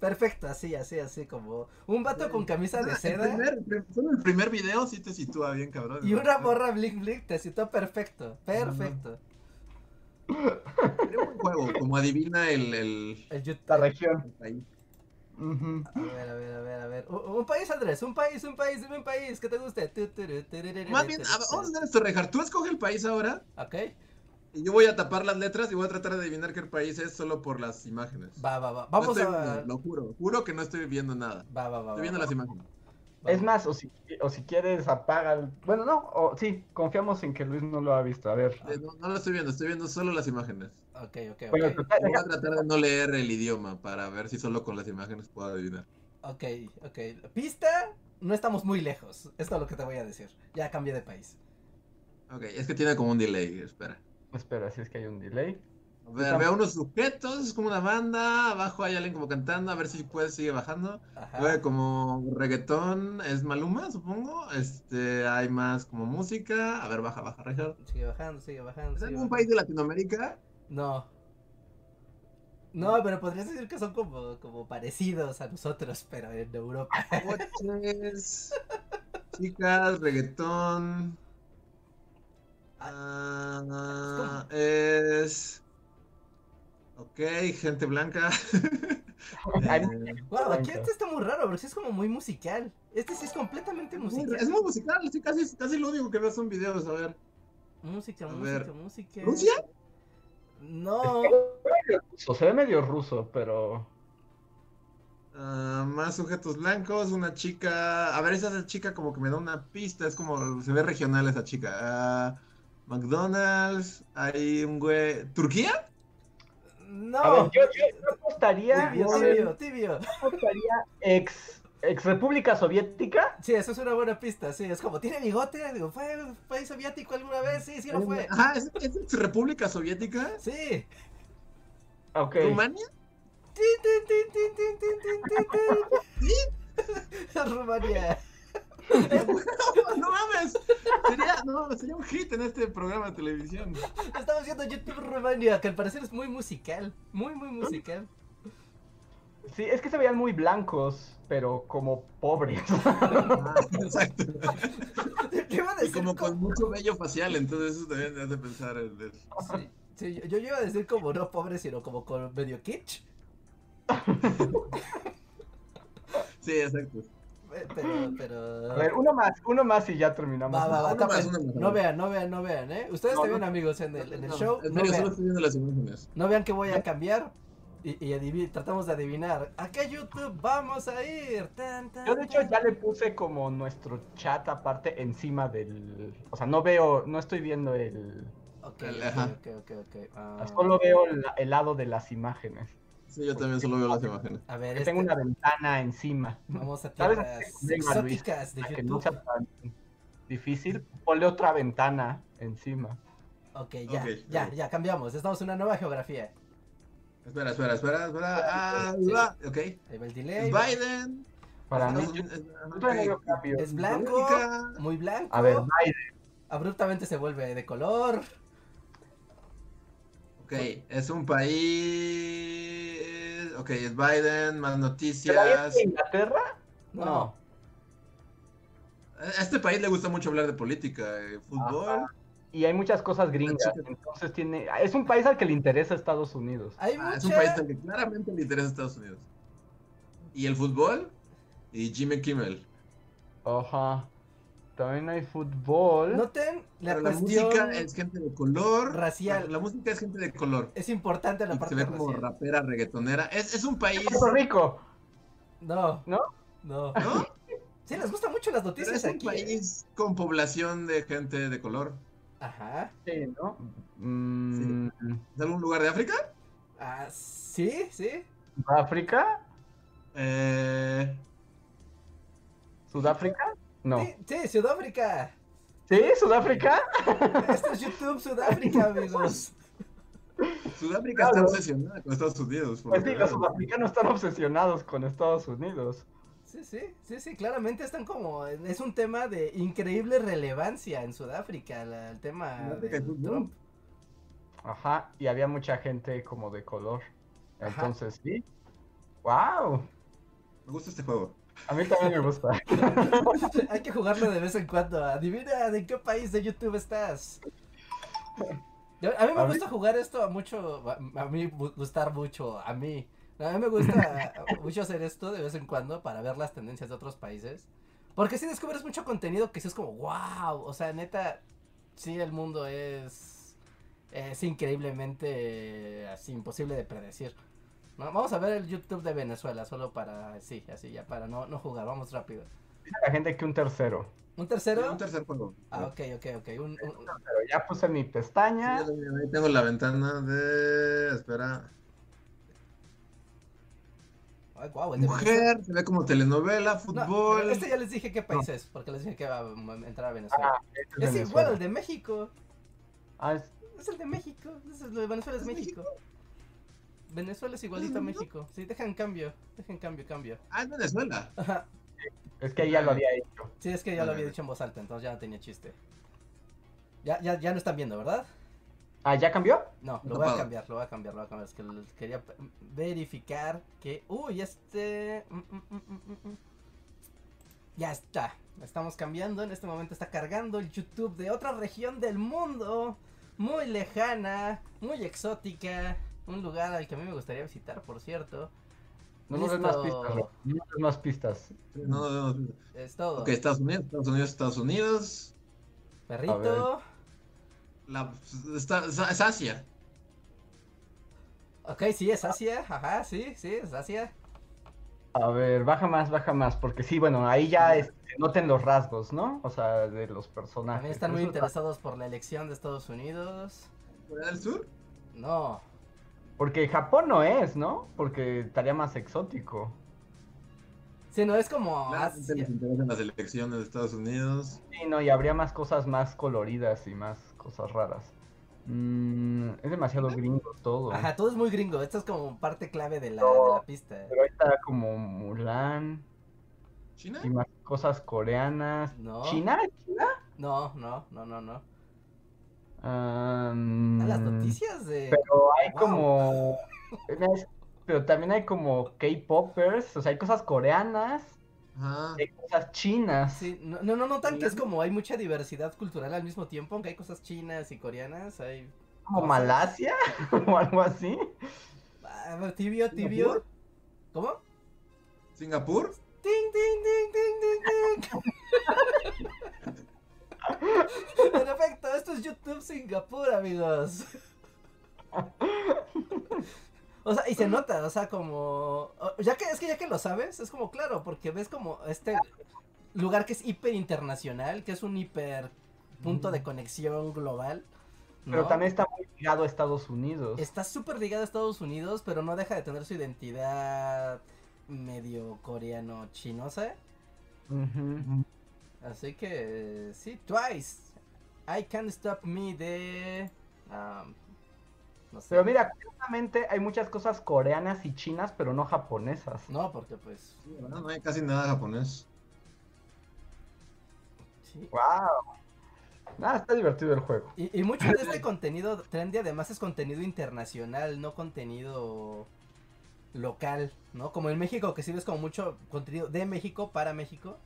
Perfecto, así, así, así como un vato con camisa de Ah, el seda primer- el- solo el primer video sí te sitúa bien, cabrón. y una morra blink blink te citó perfecto, perfecto. Sería un buen juego, como adivina el, el, El YouTube. La región. el país. A ver, a ver, a ver, a ver. Un, un país, Andrés, un país, un país, dime un país que te guste. Más bien, a- vamos a hacer esto, Rejar. Tú escoge el país ahora Ok, y yo voy a tapar las letras y voy a tratar de adivinar qué país es solo por las imágenes. va, va, va. No Vamos estoy a. viendo, lo juro, juro que no estoy viendo nada. Va, va, va. Estoy viendo va. las imágenes. Es más, o si, o si quieres, apaga. el- Bueno, no, o, sí, confiamos en que Luis no lo ha visto. A ver. Eh, No, no lo estoy viendo, estoy viendo solo las imágenes. Ok, ok, ok. Bueno, Voy a tratar de no leer el idioma para ver si solo con las imágenes puedo adivinar. Ok, ok. Pista, no estamos muy lejos. Esto es lo que te voy a decir. Ya cambié de país. Ok, es que tiene como un delay, espera. Espera, si es que hay un delay. A ver, veo unos sujetos, es como una banda, abajo hay alguien como cantando, a ver si puede, sigue bajando. Luego como reggaetón, es Maluma, supongo. Este, hay más como música. A ver, baja, baja, Richard. Sigue bajando, sigue bajando. ¿Es sigue algún bajando. país de Latinoamérica? No. No, pero podrías decir que son como, como parecidos a nosotros, pero en Europa. Coches, chicas, reggaetón. Ah, es. Ok, gente blanca. Hay- Eh, Wow, aquí este está muy raro, porque sí es como muy musical. Este sí es completamente musical. es muy musical, sí, casi, casi lo único que veo son videos, a ver. Música, A música, ver. música. ¿Rusia? No. Ruso, se ve medio ruso, pero. Ah, más sujetos blancos, una chica. A ver, esa chica como que me da una pista, es como. Se ve regional esa chica. Ah, McDonald's, hay un güey. ¿Turquía? No. A ver, yo, yo, yo apostaría. Tibio, a ver, tibio, tibio. yo apostaría ex, ex República Soviética. Sí, eso es una buena pista, sí, es como, ¿tiene bigote? Digo, ¿fue un país soviético alguna vez? Sí, sí lo fue. Ajá, ¿es, es ex República Soviética? Sí. Ok. ¿Rumania? Rumania. No mames. Sería, no, sería un hit en este programa de televisión. Estamos viendo YouTube Rumania, que al parecer es muy musical. Muy, muy musical. Sí, es que se veían muy blancos, pero como pobres. Ah, exacto. ¿Qué iba a Y como con mucho vello facial, entonces eso también me hace pensar en eso. Sí, sí, yo, yo iba a decir como no pobre, sino como con medio kitsch. Sí, exacto. Eh, Pero, pero. A ver, uno más, uno más y ya terminamos. Va, va, va, Uno más, tapen. uno más. No vean, no vean, no vean, ¿eh? Ustedes No, también, no. amigos, en el, en el No, show. En No serio, solo vean, estoy viendo las imágenes. no vean que voy a cambiar. Y, y tratamos de adivinar. ¿A qué YouTube vamos a ir? Tan, tan, Yo de hecho ya le puse como nuestro chat aparte encima del... O sea, no veo, no estoy viendo el... Ok, El- ok, ajá. ok, ok, ok. ah. Solo veo el lado de las imágenes. Sí, yo también solo veo las imágenes. A ver, este, tengo una ventana encima. vamos a Luis, exóticas de no sea tan difícil, ponle otra ventana encima. Ok, ya, ya, ya, cambiamos. Estamos en una nueva geografía. Espera, espera, espera, espera. Ah, Sí. va, ok. Ahí va el delay. Es Biden. Para mí. Es blanco, muy blanco. A ver, Biden. Abruptamente se vuelve de color. Ok, es un país. Ok, es Biden, más ¿Pero noticias. es de Inglaterra? No. No. A este país le gusta mucho hablar de política, eh, fútbol. Y hay muchas cosas gringas, entonces tiene... Es un país al que le interesa Estados Unidos. Hay Ah, mucha... es un país al que claramente le interesa a Estados Unidos. Y el fútbol y Jimmy Kimmel. Ajá. También hay fútbol. Noten la Pero la música es gente de color. racial. La, la música es gente de color. Es importante la Y se parte ve como racial. rapera, reggaetonera. Es, es un país. Puerto Rico. No. ¿No? No. ¿No? Sí, les gustan mucho las Pero noticias es un aquí. ¿eh? país con población de gente de color. Ajá. Sí, ¿no? Mm, ¿Es algún lugar de África? Ah, sí, sí. ¿África? Eh, ¿Sudáfrica? No. Sí, sí, Sudáfrica. ¿Sí? ¿Sudáfrica? Esto es YouTube Sudáfrica, amigos. Sudáfrica está obsesionada con Estados Unidos. por Pues sí, que los sudafricanos están obsesionados con Estados Unidos. Sí, sí, sí, sí, claramente están como, es un tema de increíble relevancia en Sudáfrica, la- el tema de. Trump. Ajá, y había mucha gente como de color. Ajá. Entonces, sí. ¡Wow! Me gusta este juego. A mí también me gusta. Hay que jugarlo de vez en cuando. Adivina de qué país de YouTube estás. A mí me A mí- gusta jugar esto a mucho, a, mí gustar mucho, a mí. A mí me gusta mucho hacer esto de vez en cuando para ver las tendencias de otros países. Porque si descubres mucho contenido que sí es como, wow, o sea, neta, sí el mundo es, es increíblemente así, imposible de predecir. Vamos a ver el YouTube de Venezuela, solo para, sí, así ya, para no, no jugar, vamos rápido. dice la gente que un tercero. ¿Un Sí, tercero? un tercer juego. Ah, ok, ok, ok. Un, un- Pero ya puse mi Sí, pestaña. ahí tengo la ventana de. Espera. Ay, de Mujer, se ve como telenovela, Venezuela. No, fútbol. este ya les dije qué país es, porque les dije que va a entrar a Venezuela. Ah, este es Venezuela. igual al de México. Ah, es- Es el de México. Es el de Venezuela es ¿Es México. Venezuela es igualito a ¿Es México. Sí, dejan cambio. Dejen cambio, cambio. Ah, es Venezuela. Ajá. es que ya lo había hecho. Sí, es que ya lo había dicho en voz alta, entonces ya no tenía chiste. Ya, ya, ya no están viendo, ¿verdad? Ah, ¿ya cambió? No, lo No voy a cambiar, lo voy a cambiar, lo voy a cambiar. Es que quería verificar que. Uy, este. mm, mm, mm. Ya está. Estamos cambiando. En este momento está cargando el YouTube de otra región del mundo. Muy lejana, muy exótica. Un lugar al que a mí me gustaría visitar, por cierto. No nos más pistas. No nos más pistas. No, no, no. Es todo. Ok, Estados Unidos, Estados Unidos, Estados Unidos. Perrito. La, está, es, es Asia. Ok, sí, es Asia. Ajá, sí, sí, es Asia. A ver, baja más, baja más, porque sí, bueno, ahí ya noten los rasgos, ¿no? O sea, de los personajes. También están muy interesados por la elección de Estados Unidos. ¿Corea del Sur? No, Porque Japón no es, ¿no? Porque estaría más exótico. Sí, no es como Asia. les interesan las elecciones de Estados Unidos. Sí, no, y habría más cosas más coloridas y más cosas raras. Mm, es demasiado gringo todo. Ajá, todo es muy gringo. Esto es como parte clave de la, No. de la pista. Pero ahí está como Mulan ¿China? y más cosas coreanas. No. ¿China? ¿China? No, no, no, no, no. Ah, A las noticias de. Pero hay Wow. como... Pero también hay como K-popers, o sea, hay cosas coreanas, Ajá. hay cosas chinas. Sí, no, no, no notan que es como hay mucha diversidad cultural al mismo tiempo, aunque hay cosas chinas y coreanas, hay. como. Malasia o algo así. A ver, tibio, tibio. ¿Cómo? ¿Singapur? ¡Ting, ting, ting, ting, ting, ting! Perfecto, esto es YouTube Singapur, amigos. O sea, y se nota, o sea, como. Ya que es que ya que lo sabes, es como claro, porque ves como este lugar que es hiper internacional, que es un hiper punto de conexión global. ¿no? Pero también está muy ligado a Estados Unidos. Está súper ligado a Estados Unidos, pero no deja de tener su identidad medio coreano-chinosa. Ujú. Así que sí, Twice. I Can't Stop Me de... um, no sé. Pero mira, curiosamente hay muchas cosas coreanas y chinas, pero no japonesas. No, porque pues... No hay casi nada japonés. Sí. ¡Wow! Nada, está divertido el juego. Y, y mucho de este contenido trendy además es contenido internacional, no contenido local, ¿no? Como en México que ves como mucho contenido de México para México.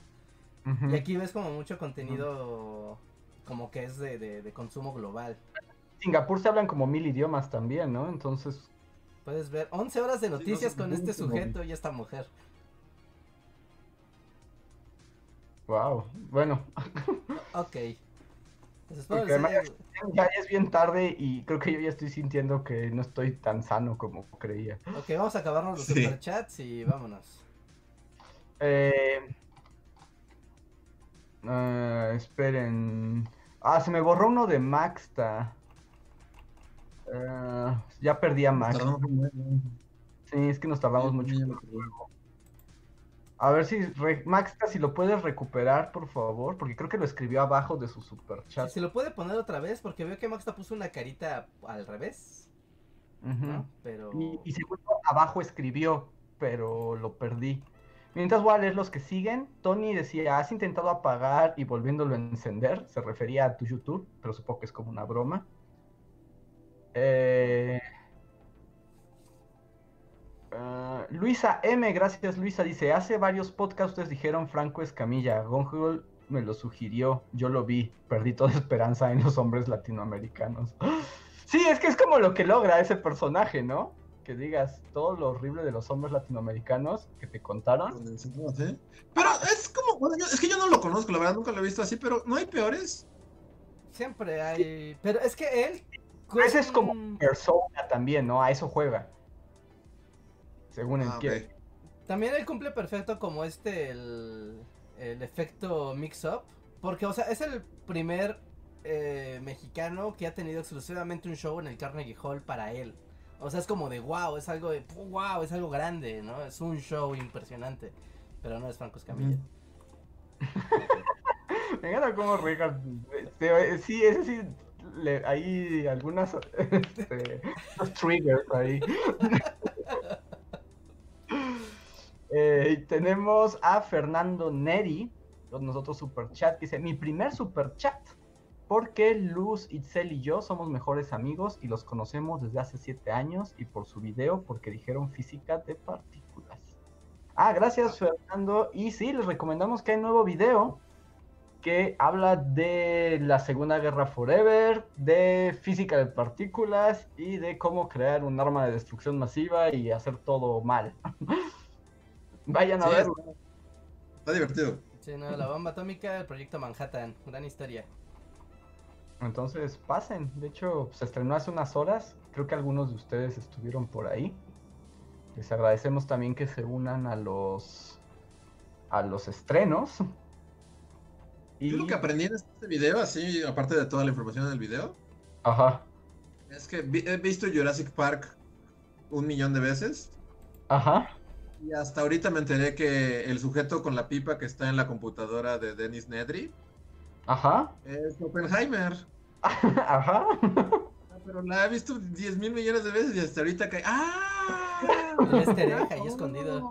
Y aquí ves como mucho contenido como que es de, de- de consumo global. Singapur se hablan como mil idiomas también, ¿no? Entonces, Puedes ver 11 horas de no noticias con este sujeto y esta mujer. wow. Bueno, Ok. Pues espero Porque haya- ya es bien tarde y creo que yo ya estoy sintiendo que no estoy tan sano como creía. Ok, vamos a acabarnos los Sí. superchats y vámonos. Eh, ah, esperen. Ah, se me borró uno de Maxta. Ah, ya perdí a Max. Sí, es que nos tardamos mucho. A ver si re- Maxta, si lo puedes recuperar, por favor, porque creo que lo escribió abajo de su super Si chat. se lo puede poner otra vez porque veo que Maxta puso una carita al revés, ¿no? Pero... Y, y seguro abajo escribió, pero lo perdí. Mientras voy a leer los que siguen, Tony decía, ¿has intentado apagar y volviéndolo a encender? Se refería a tu YouTube, pero supongo que es como una broma. Eh, ah, Luisa M, gracias Luisa, dice, hace varios podcasts ustedes dijeron Franco Escamilla, Gongol me lo sugirió, yo lo vi, perdí toda esperanza en los hombres latinoamericanos. Sí, es que es como lo que logra ese personaje, ¿no? Que digas todo lo horrible de los hombres latinoamericanos que te contaron. Pero es como, bueno, yo- es que yo no lo conozco, la verdad, nunca lo he visto así, pero no hay peores. Siempre hay... Pero es que él... Ese es como persona también, ¿no? A eso juega. Según él Ah, quiere. También él cumple perfecto como este, el, el efecto mix-up. Porque, o sea, es el primer eh, mexicano que ha tenido exclusivamente un show en el Carnegie Hall para él. O sea, es como de wow, es algo de wow, es algo grande, ¿no? Es un show impresionante. Pero no es Franco Escamilla. Me encanta cómo Richard. este, sí, ese sí. Le, hay algunas este, triggers ahí. Eh, tenemos a Fernando Neri, con nosotros super chat, dice, mi primer super chat, porque Luz, Itzel y yo somos mejores amigos y los conocemos desde hace siete años y por su video porque dijeron física de partículas. Ah, gracias Fernando. Y sí, les recomendamos que hay nuevo video que habla de la Segunda Guerra Forever, de física de partículas y de cómo crear un arma de destrucción masiva y hacer todo mal. Vayan a Sí, verlo. Está divertido. Sí, no, la bomba atómica, el proyecto Manhattan, gran historia. Entonces pasen. De hecho, se estrenó hace unas horas. Creo que algunos de ustedes estuvieron por ahí. Les agradecemos también que se unan a los a los estrenos. Y Yo lo que aprendí en este video, así, aparte de toda la información del video, ajá, es que vi- he visto Jurassic Park un millón de veces. ajá. Y hasta ahorita me enteré que el sujeto con la pipa que está en la computadora de Dennis Nedry Ajá. es Oppenheimer. Ajá. Ah, Pero la he visto 10 mil millones de veces y hasta ahorita que. ¡Ah! El easter ahí escondido.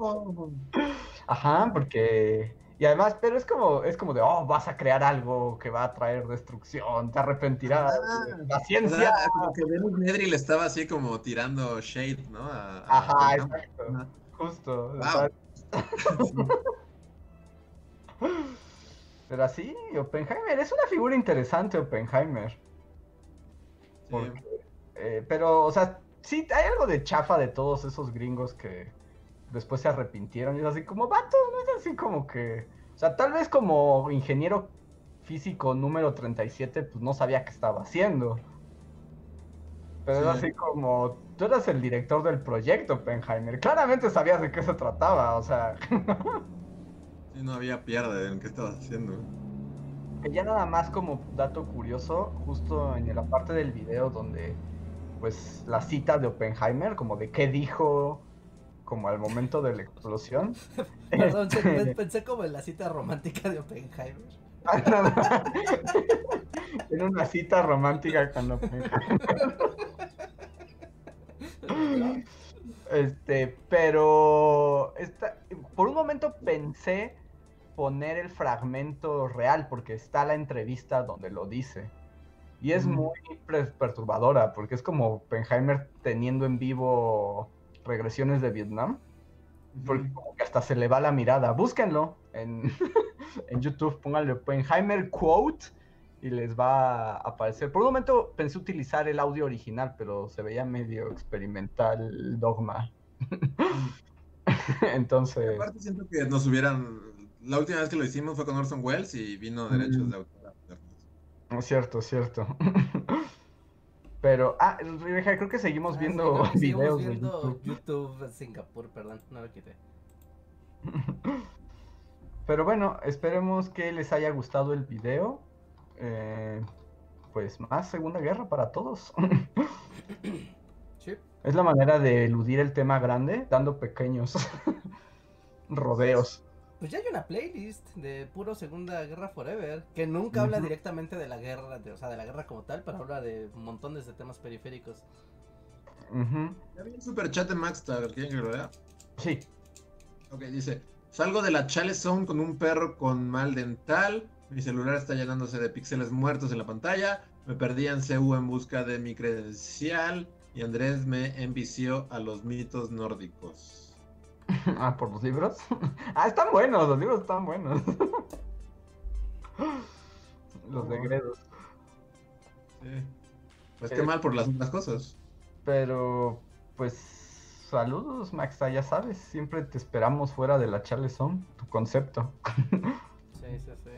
Ajá, porque y además, pero es como es como de, "Oh, vas a crear algo que va a traer destrucción, te arrepentirás." Ah, La ciencia. sea, como que Dennis Nedry le estaba así como tirando shade, ¿no? A- a Ajá, exacto. Ajá. Justo. Wow. Pero así, Oppenheimer es una figura interesante, Oppenheimer. Sí. Porque, eh, pero, o sea, sí, hay algo de chafa de todos esos gringos que después se arrepintieron. Y es así como, vato, no es así como que. O sea, tal vez como ingeniero físico número 37, pues no sabía qué estaba haciendo. Pero es Sí. así como, tú eras el director del proyecto, Oppenheimer. Claramente sabías de qué se trataba, o sea. Sí, no había pierde en qué estabas haciendo. Ya nada más como dato curioso, justo en la parte del video donde pues la cita de Oppenheimer, como de qué dijo como al momento de la explosión. Perdón, Este, pensé como en la cita romántica de Oppenheimer. en una cita romántica con Oppenheimer. Este, pero esta- por un momento pensé poner el fragmento real porque está la entrevista donde lo dice. Y es Ujú. muy perturbadora porque es como Oppenheimer teniendo en vivo regresiones de Vietnam. Porque como que hasta se le va la mirada. Búsquenlo en, en YouTube, pónganle Oppenheimer quote y les va a aparecer. Por un momento pensé utilizar el audio original, pero se veía medio experimental dogma. Entonces, Aparte siento que nos hubieran... La última vez que lo hicimos fue con Orson Welles y vino derechos Mm. de autor. es cierto, cierto. Pero, ah, creo que seguimos Ah, viendo sí, creo que seguimos videos de viendo YouTube. YouTube Singapur, perdón, no lo quité. Pero bueno, esperemos que les haya gustado el video. Eh, pues más Segunda Guerra para todos. Sí. Es la manera de eludir el tema grande, dando pequeños rodeos. Pues ya hay una playlist de puro Segunda Guerra Forever que nunca habla directamente de la guerra, de- o sea, de la guerra como tal, pero habla de montones de temas periféricos. Ujú. Ya vi un super chat de Max ¿quieren que lo lea? Sí. Ok, dice, salgo de la Chale Zone con un perro con mal dental, mi celular está llenándose de píxeles muertos en la pantalla, me perdí en CU en busca de mi credencial y Andrés me envició a los mitos nórdicos. Ah, por los libros. ah, están buenos, los libros están buenos. los de Gredos. Sí. Pues Eh, qué mal por las mismas cosas. Pero, pues, saludos, Maxa, ya sabes, siempre te esperamos fuera de la Charleston, tu concepto. Sí, sí, sí.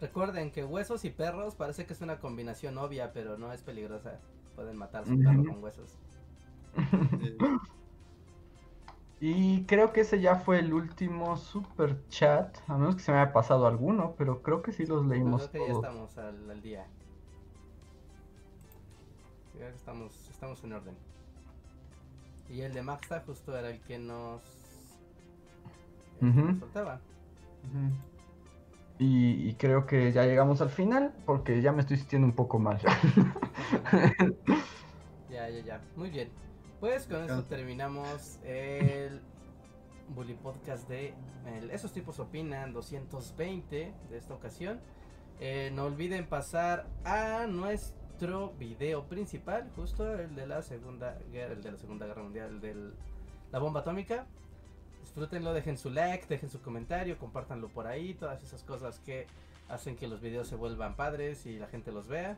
Recuerden que huesos y perros parece que es una combinación obvia, pero no es peligrosa. Pueden matar a su perro con huesos. Sí. Y creo que ese ya fue el último super chat, a menos que se me haya pasado alguno, pero creo que sí los leímos Creo que ya todos. estamos al, al día. Estamos, estamos en orden. Y el de Maxta justo era el que nos, el que. Ujú. Y, y creo que ya llegamos al final, porque ya me estoy sintiendo un poco mal. Ya, ya, ya. Muy bien. Pues con esto terminamos el Bully Podcast de el Esos tipos opinan 220 de esta ocasión. Eh, no olviden pasar a nuestro video principal, justo el de la segunda guerra, el de la segunda guerra mundial, el de la bomba atómica. Disfrútenlo, dejen su like, dejen su comentario, compártanlo por ahí, todas esas cosas que hacen que los videos se vuelvan padres y la gente los vea.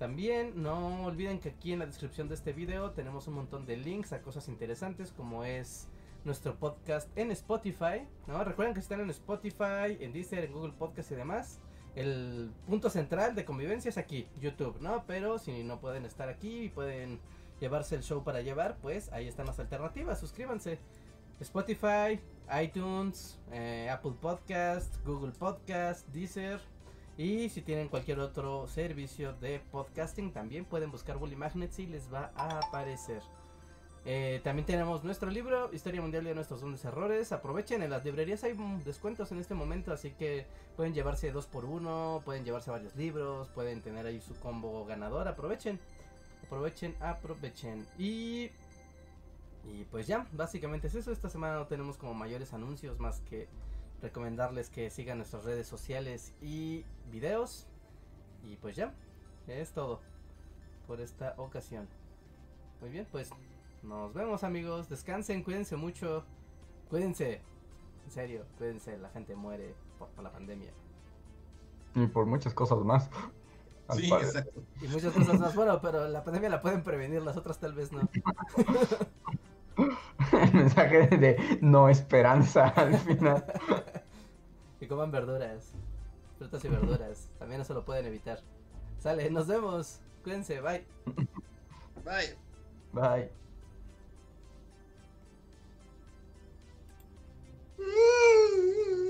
También no olviden que aquí en la descripción de este video tenemos un montón de links a cosas interesantes como es nuestro podcast en Spotify, ¿no? Recuerden que están en Spotify, en Deezer, en Google Podcast y demás. El punto central de convivencia es aquí, YouTube, ¿no? Pero si no pueden estar aquí y pueden llevarse el show para llevar, pues ahí están las alternativas. Suscríbanse. Spotify, iTunes, eh, Apple Podcast, Google Podcast, Deezer. Y si tienen cualquier otro servicio de podcasting, también pueden buscar Bully Magnets y les va a aparecer. Eh, también tenemos nuestro libro, Historia Mundial de Nuestros Grandes Errores. Aprovechen, en las librerías hay mm, descuentos en este momento, así que pueden llevarse dos por uno, pueden llevarse varios libros, pueden tener ahí su combo ganador. Aprovechen, aprovechen, aprovechen. Y, y pues ya, básicamente es eso. Esta semana no tenemos como mayores anuncios más que recomendarles que sigan nuestras redes sociales y videos. Y pues ya, es todo por esta ocasión. Muy bien, pues nos vemos amigos, descansen, cuídense mucho, cuídense, en serio, cuídense, la gente muere por, por la pandemia. y por muchas cosas más. Sí, exacto. Y muchas cosas más, bueno, pero la pandemia la pueden prevenir, las otras tal vez no. El mensaje de no esperanza al final. y coman verduras, frutas y verduras, también eso lo pueden evitar. Sale, nos vemos, cuídense, bye. Bye. Bye.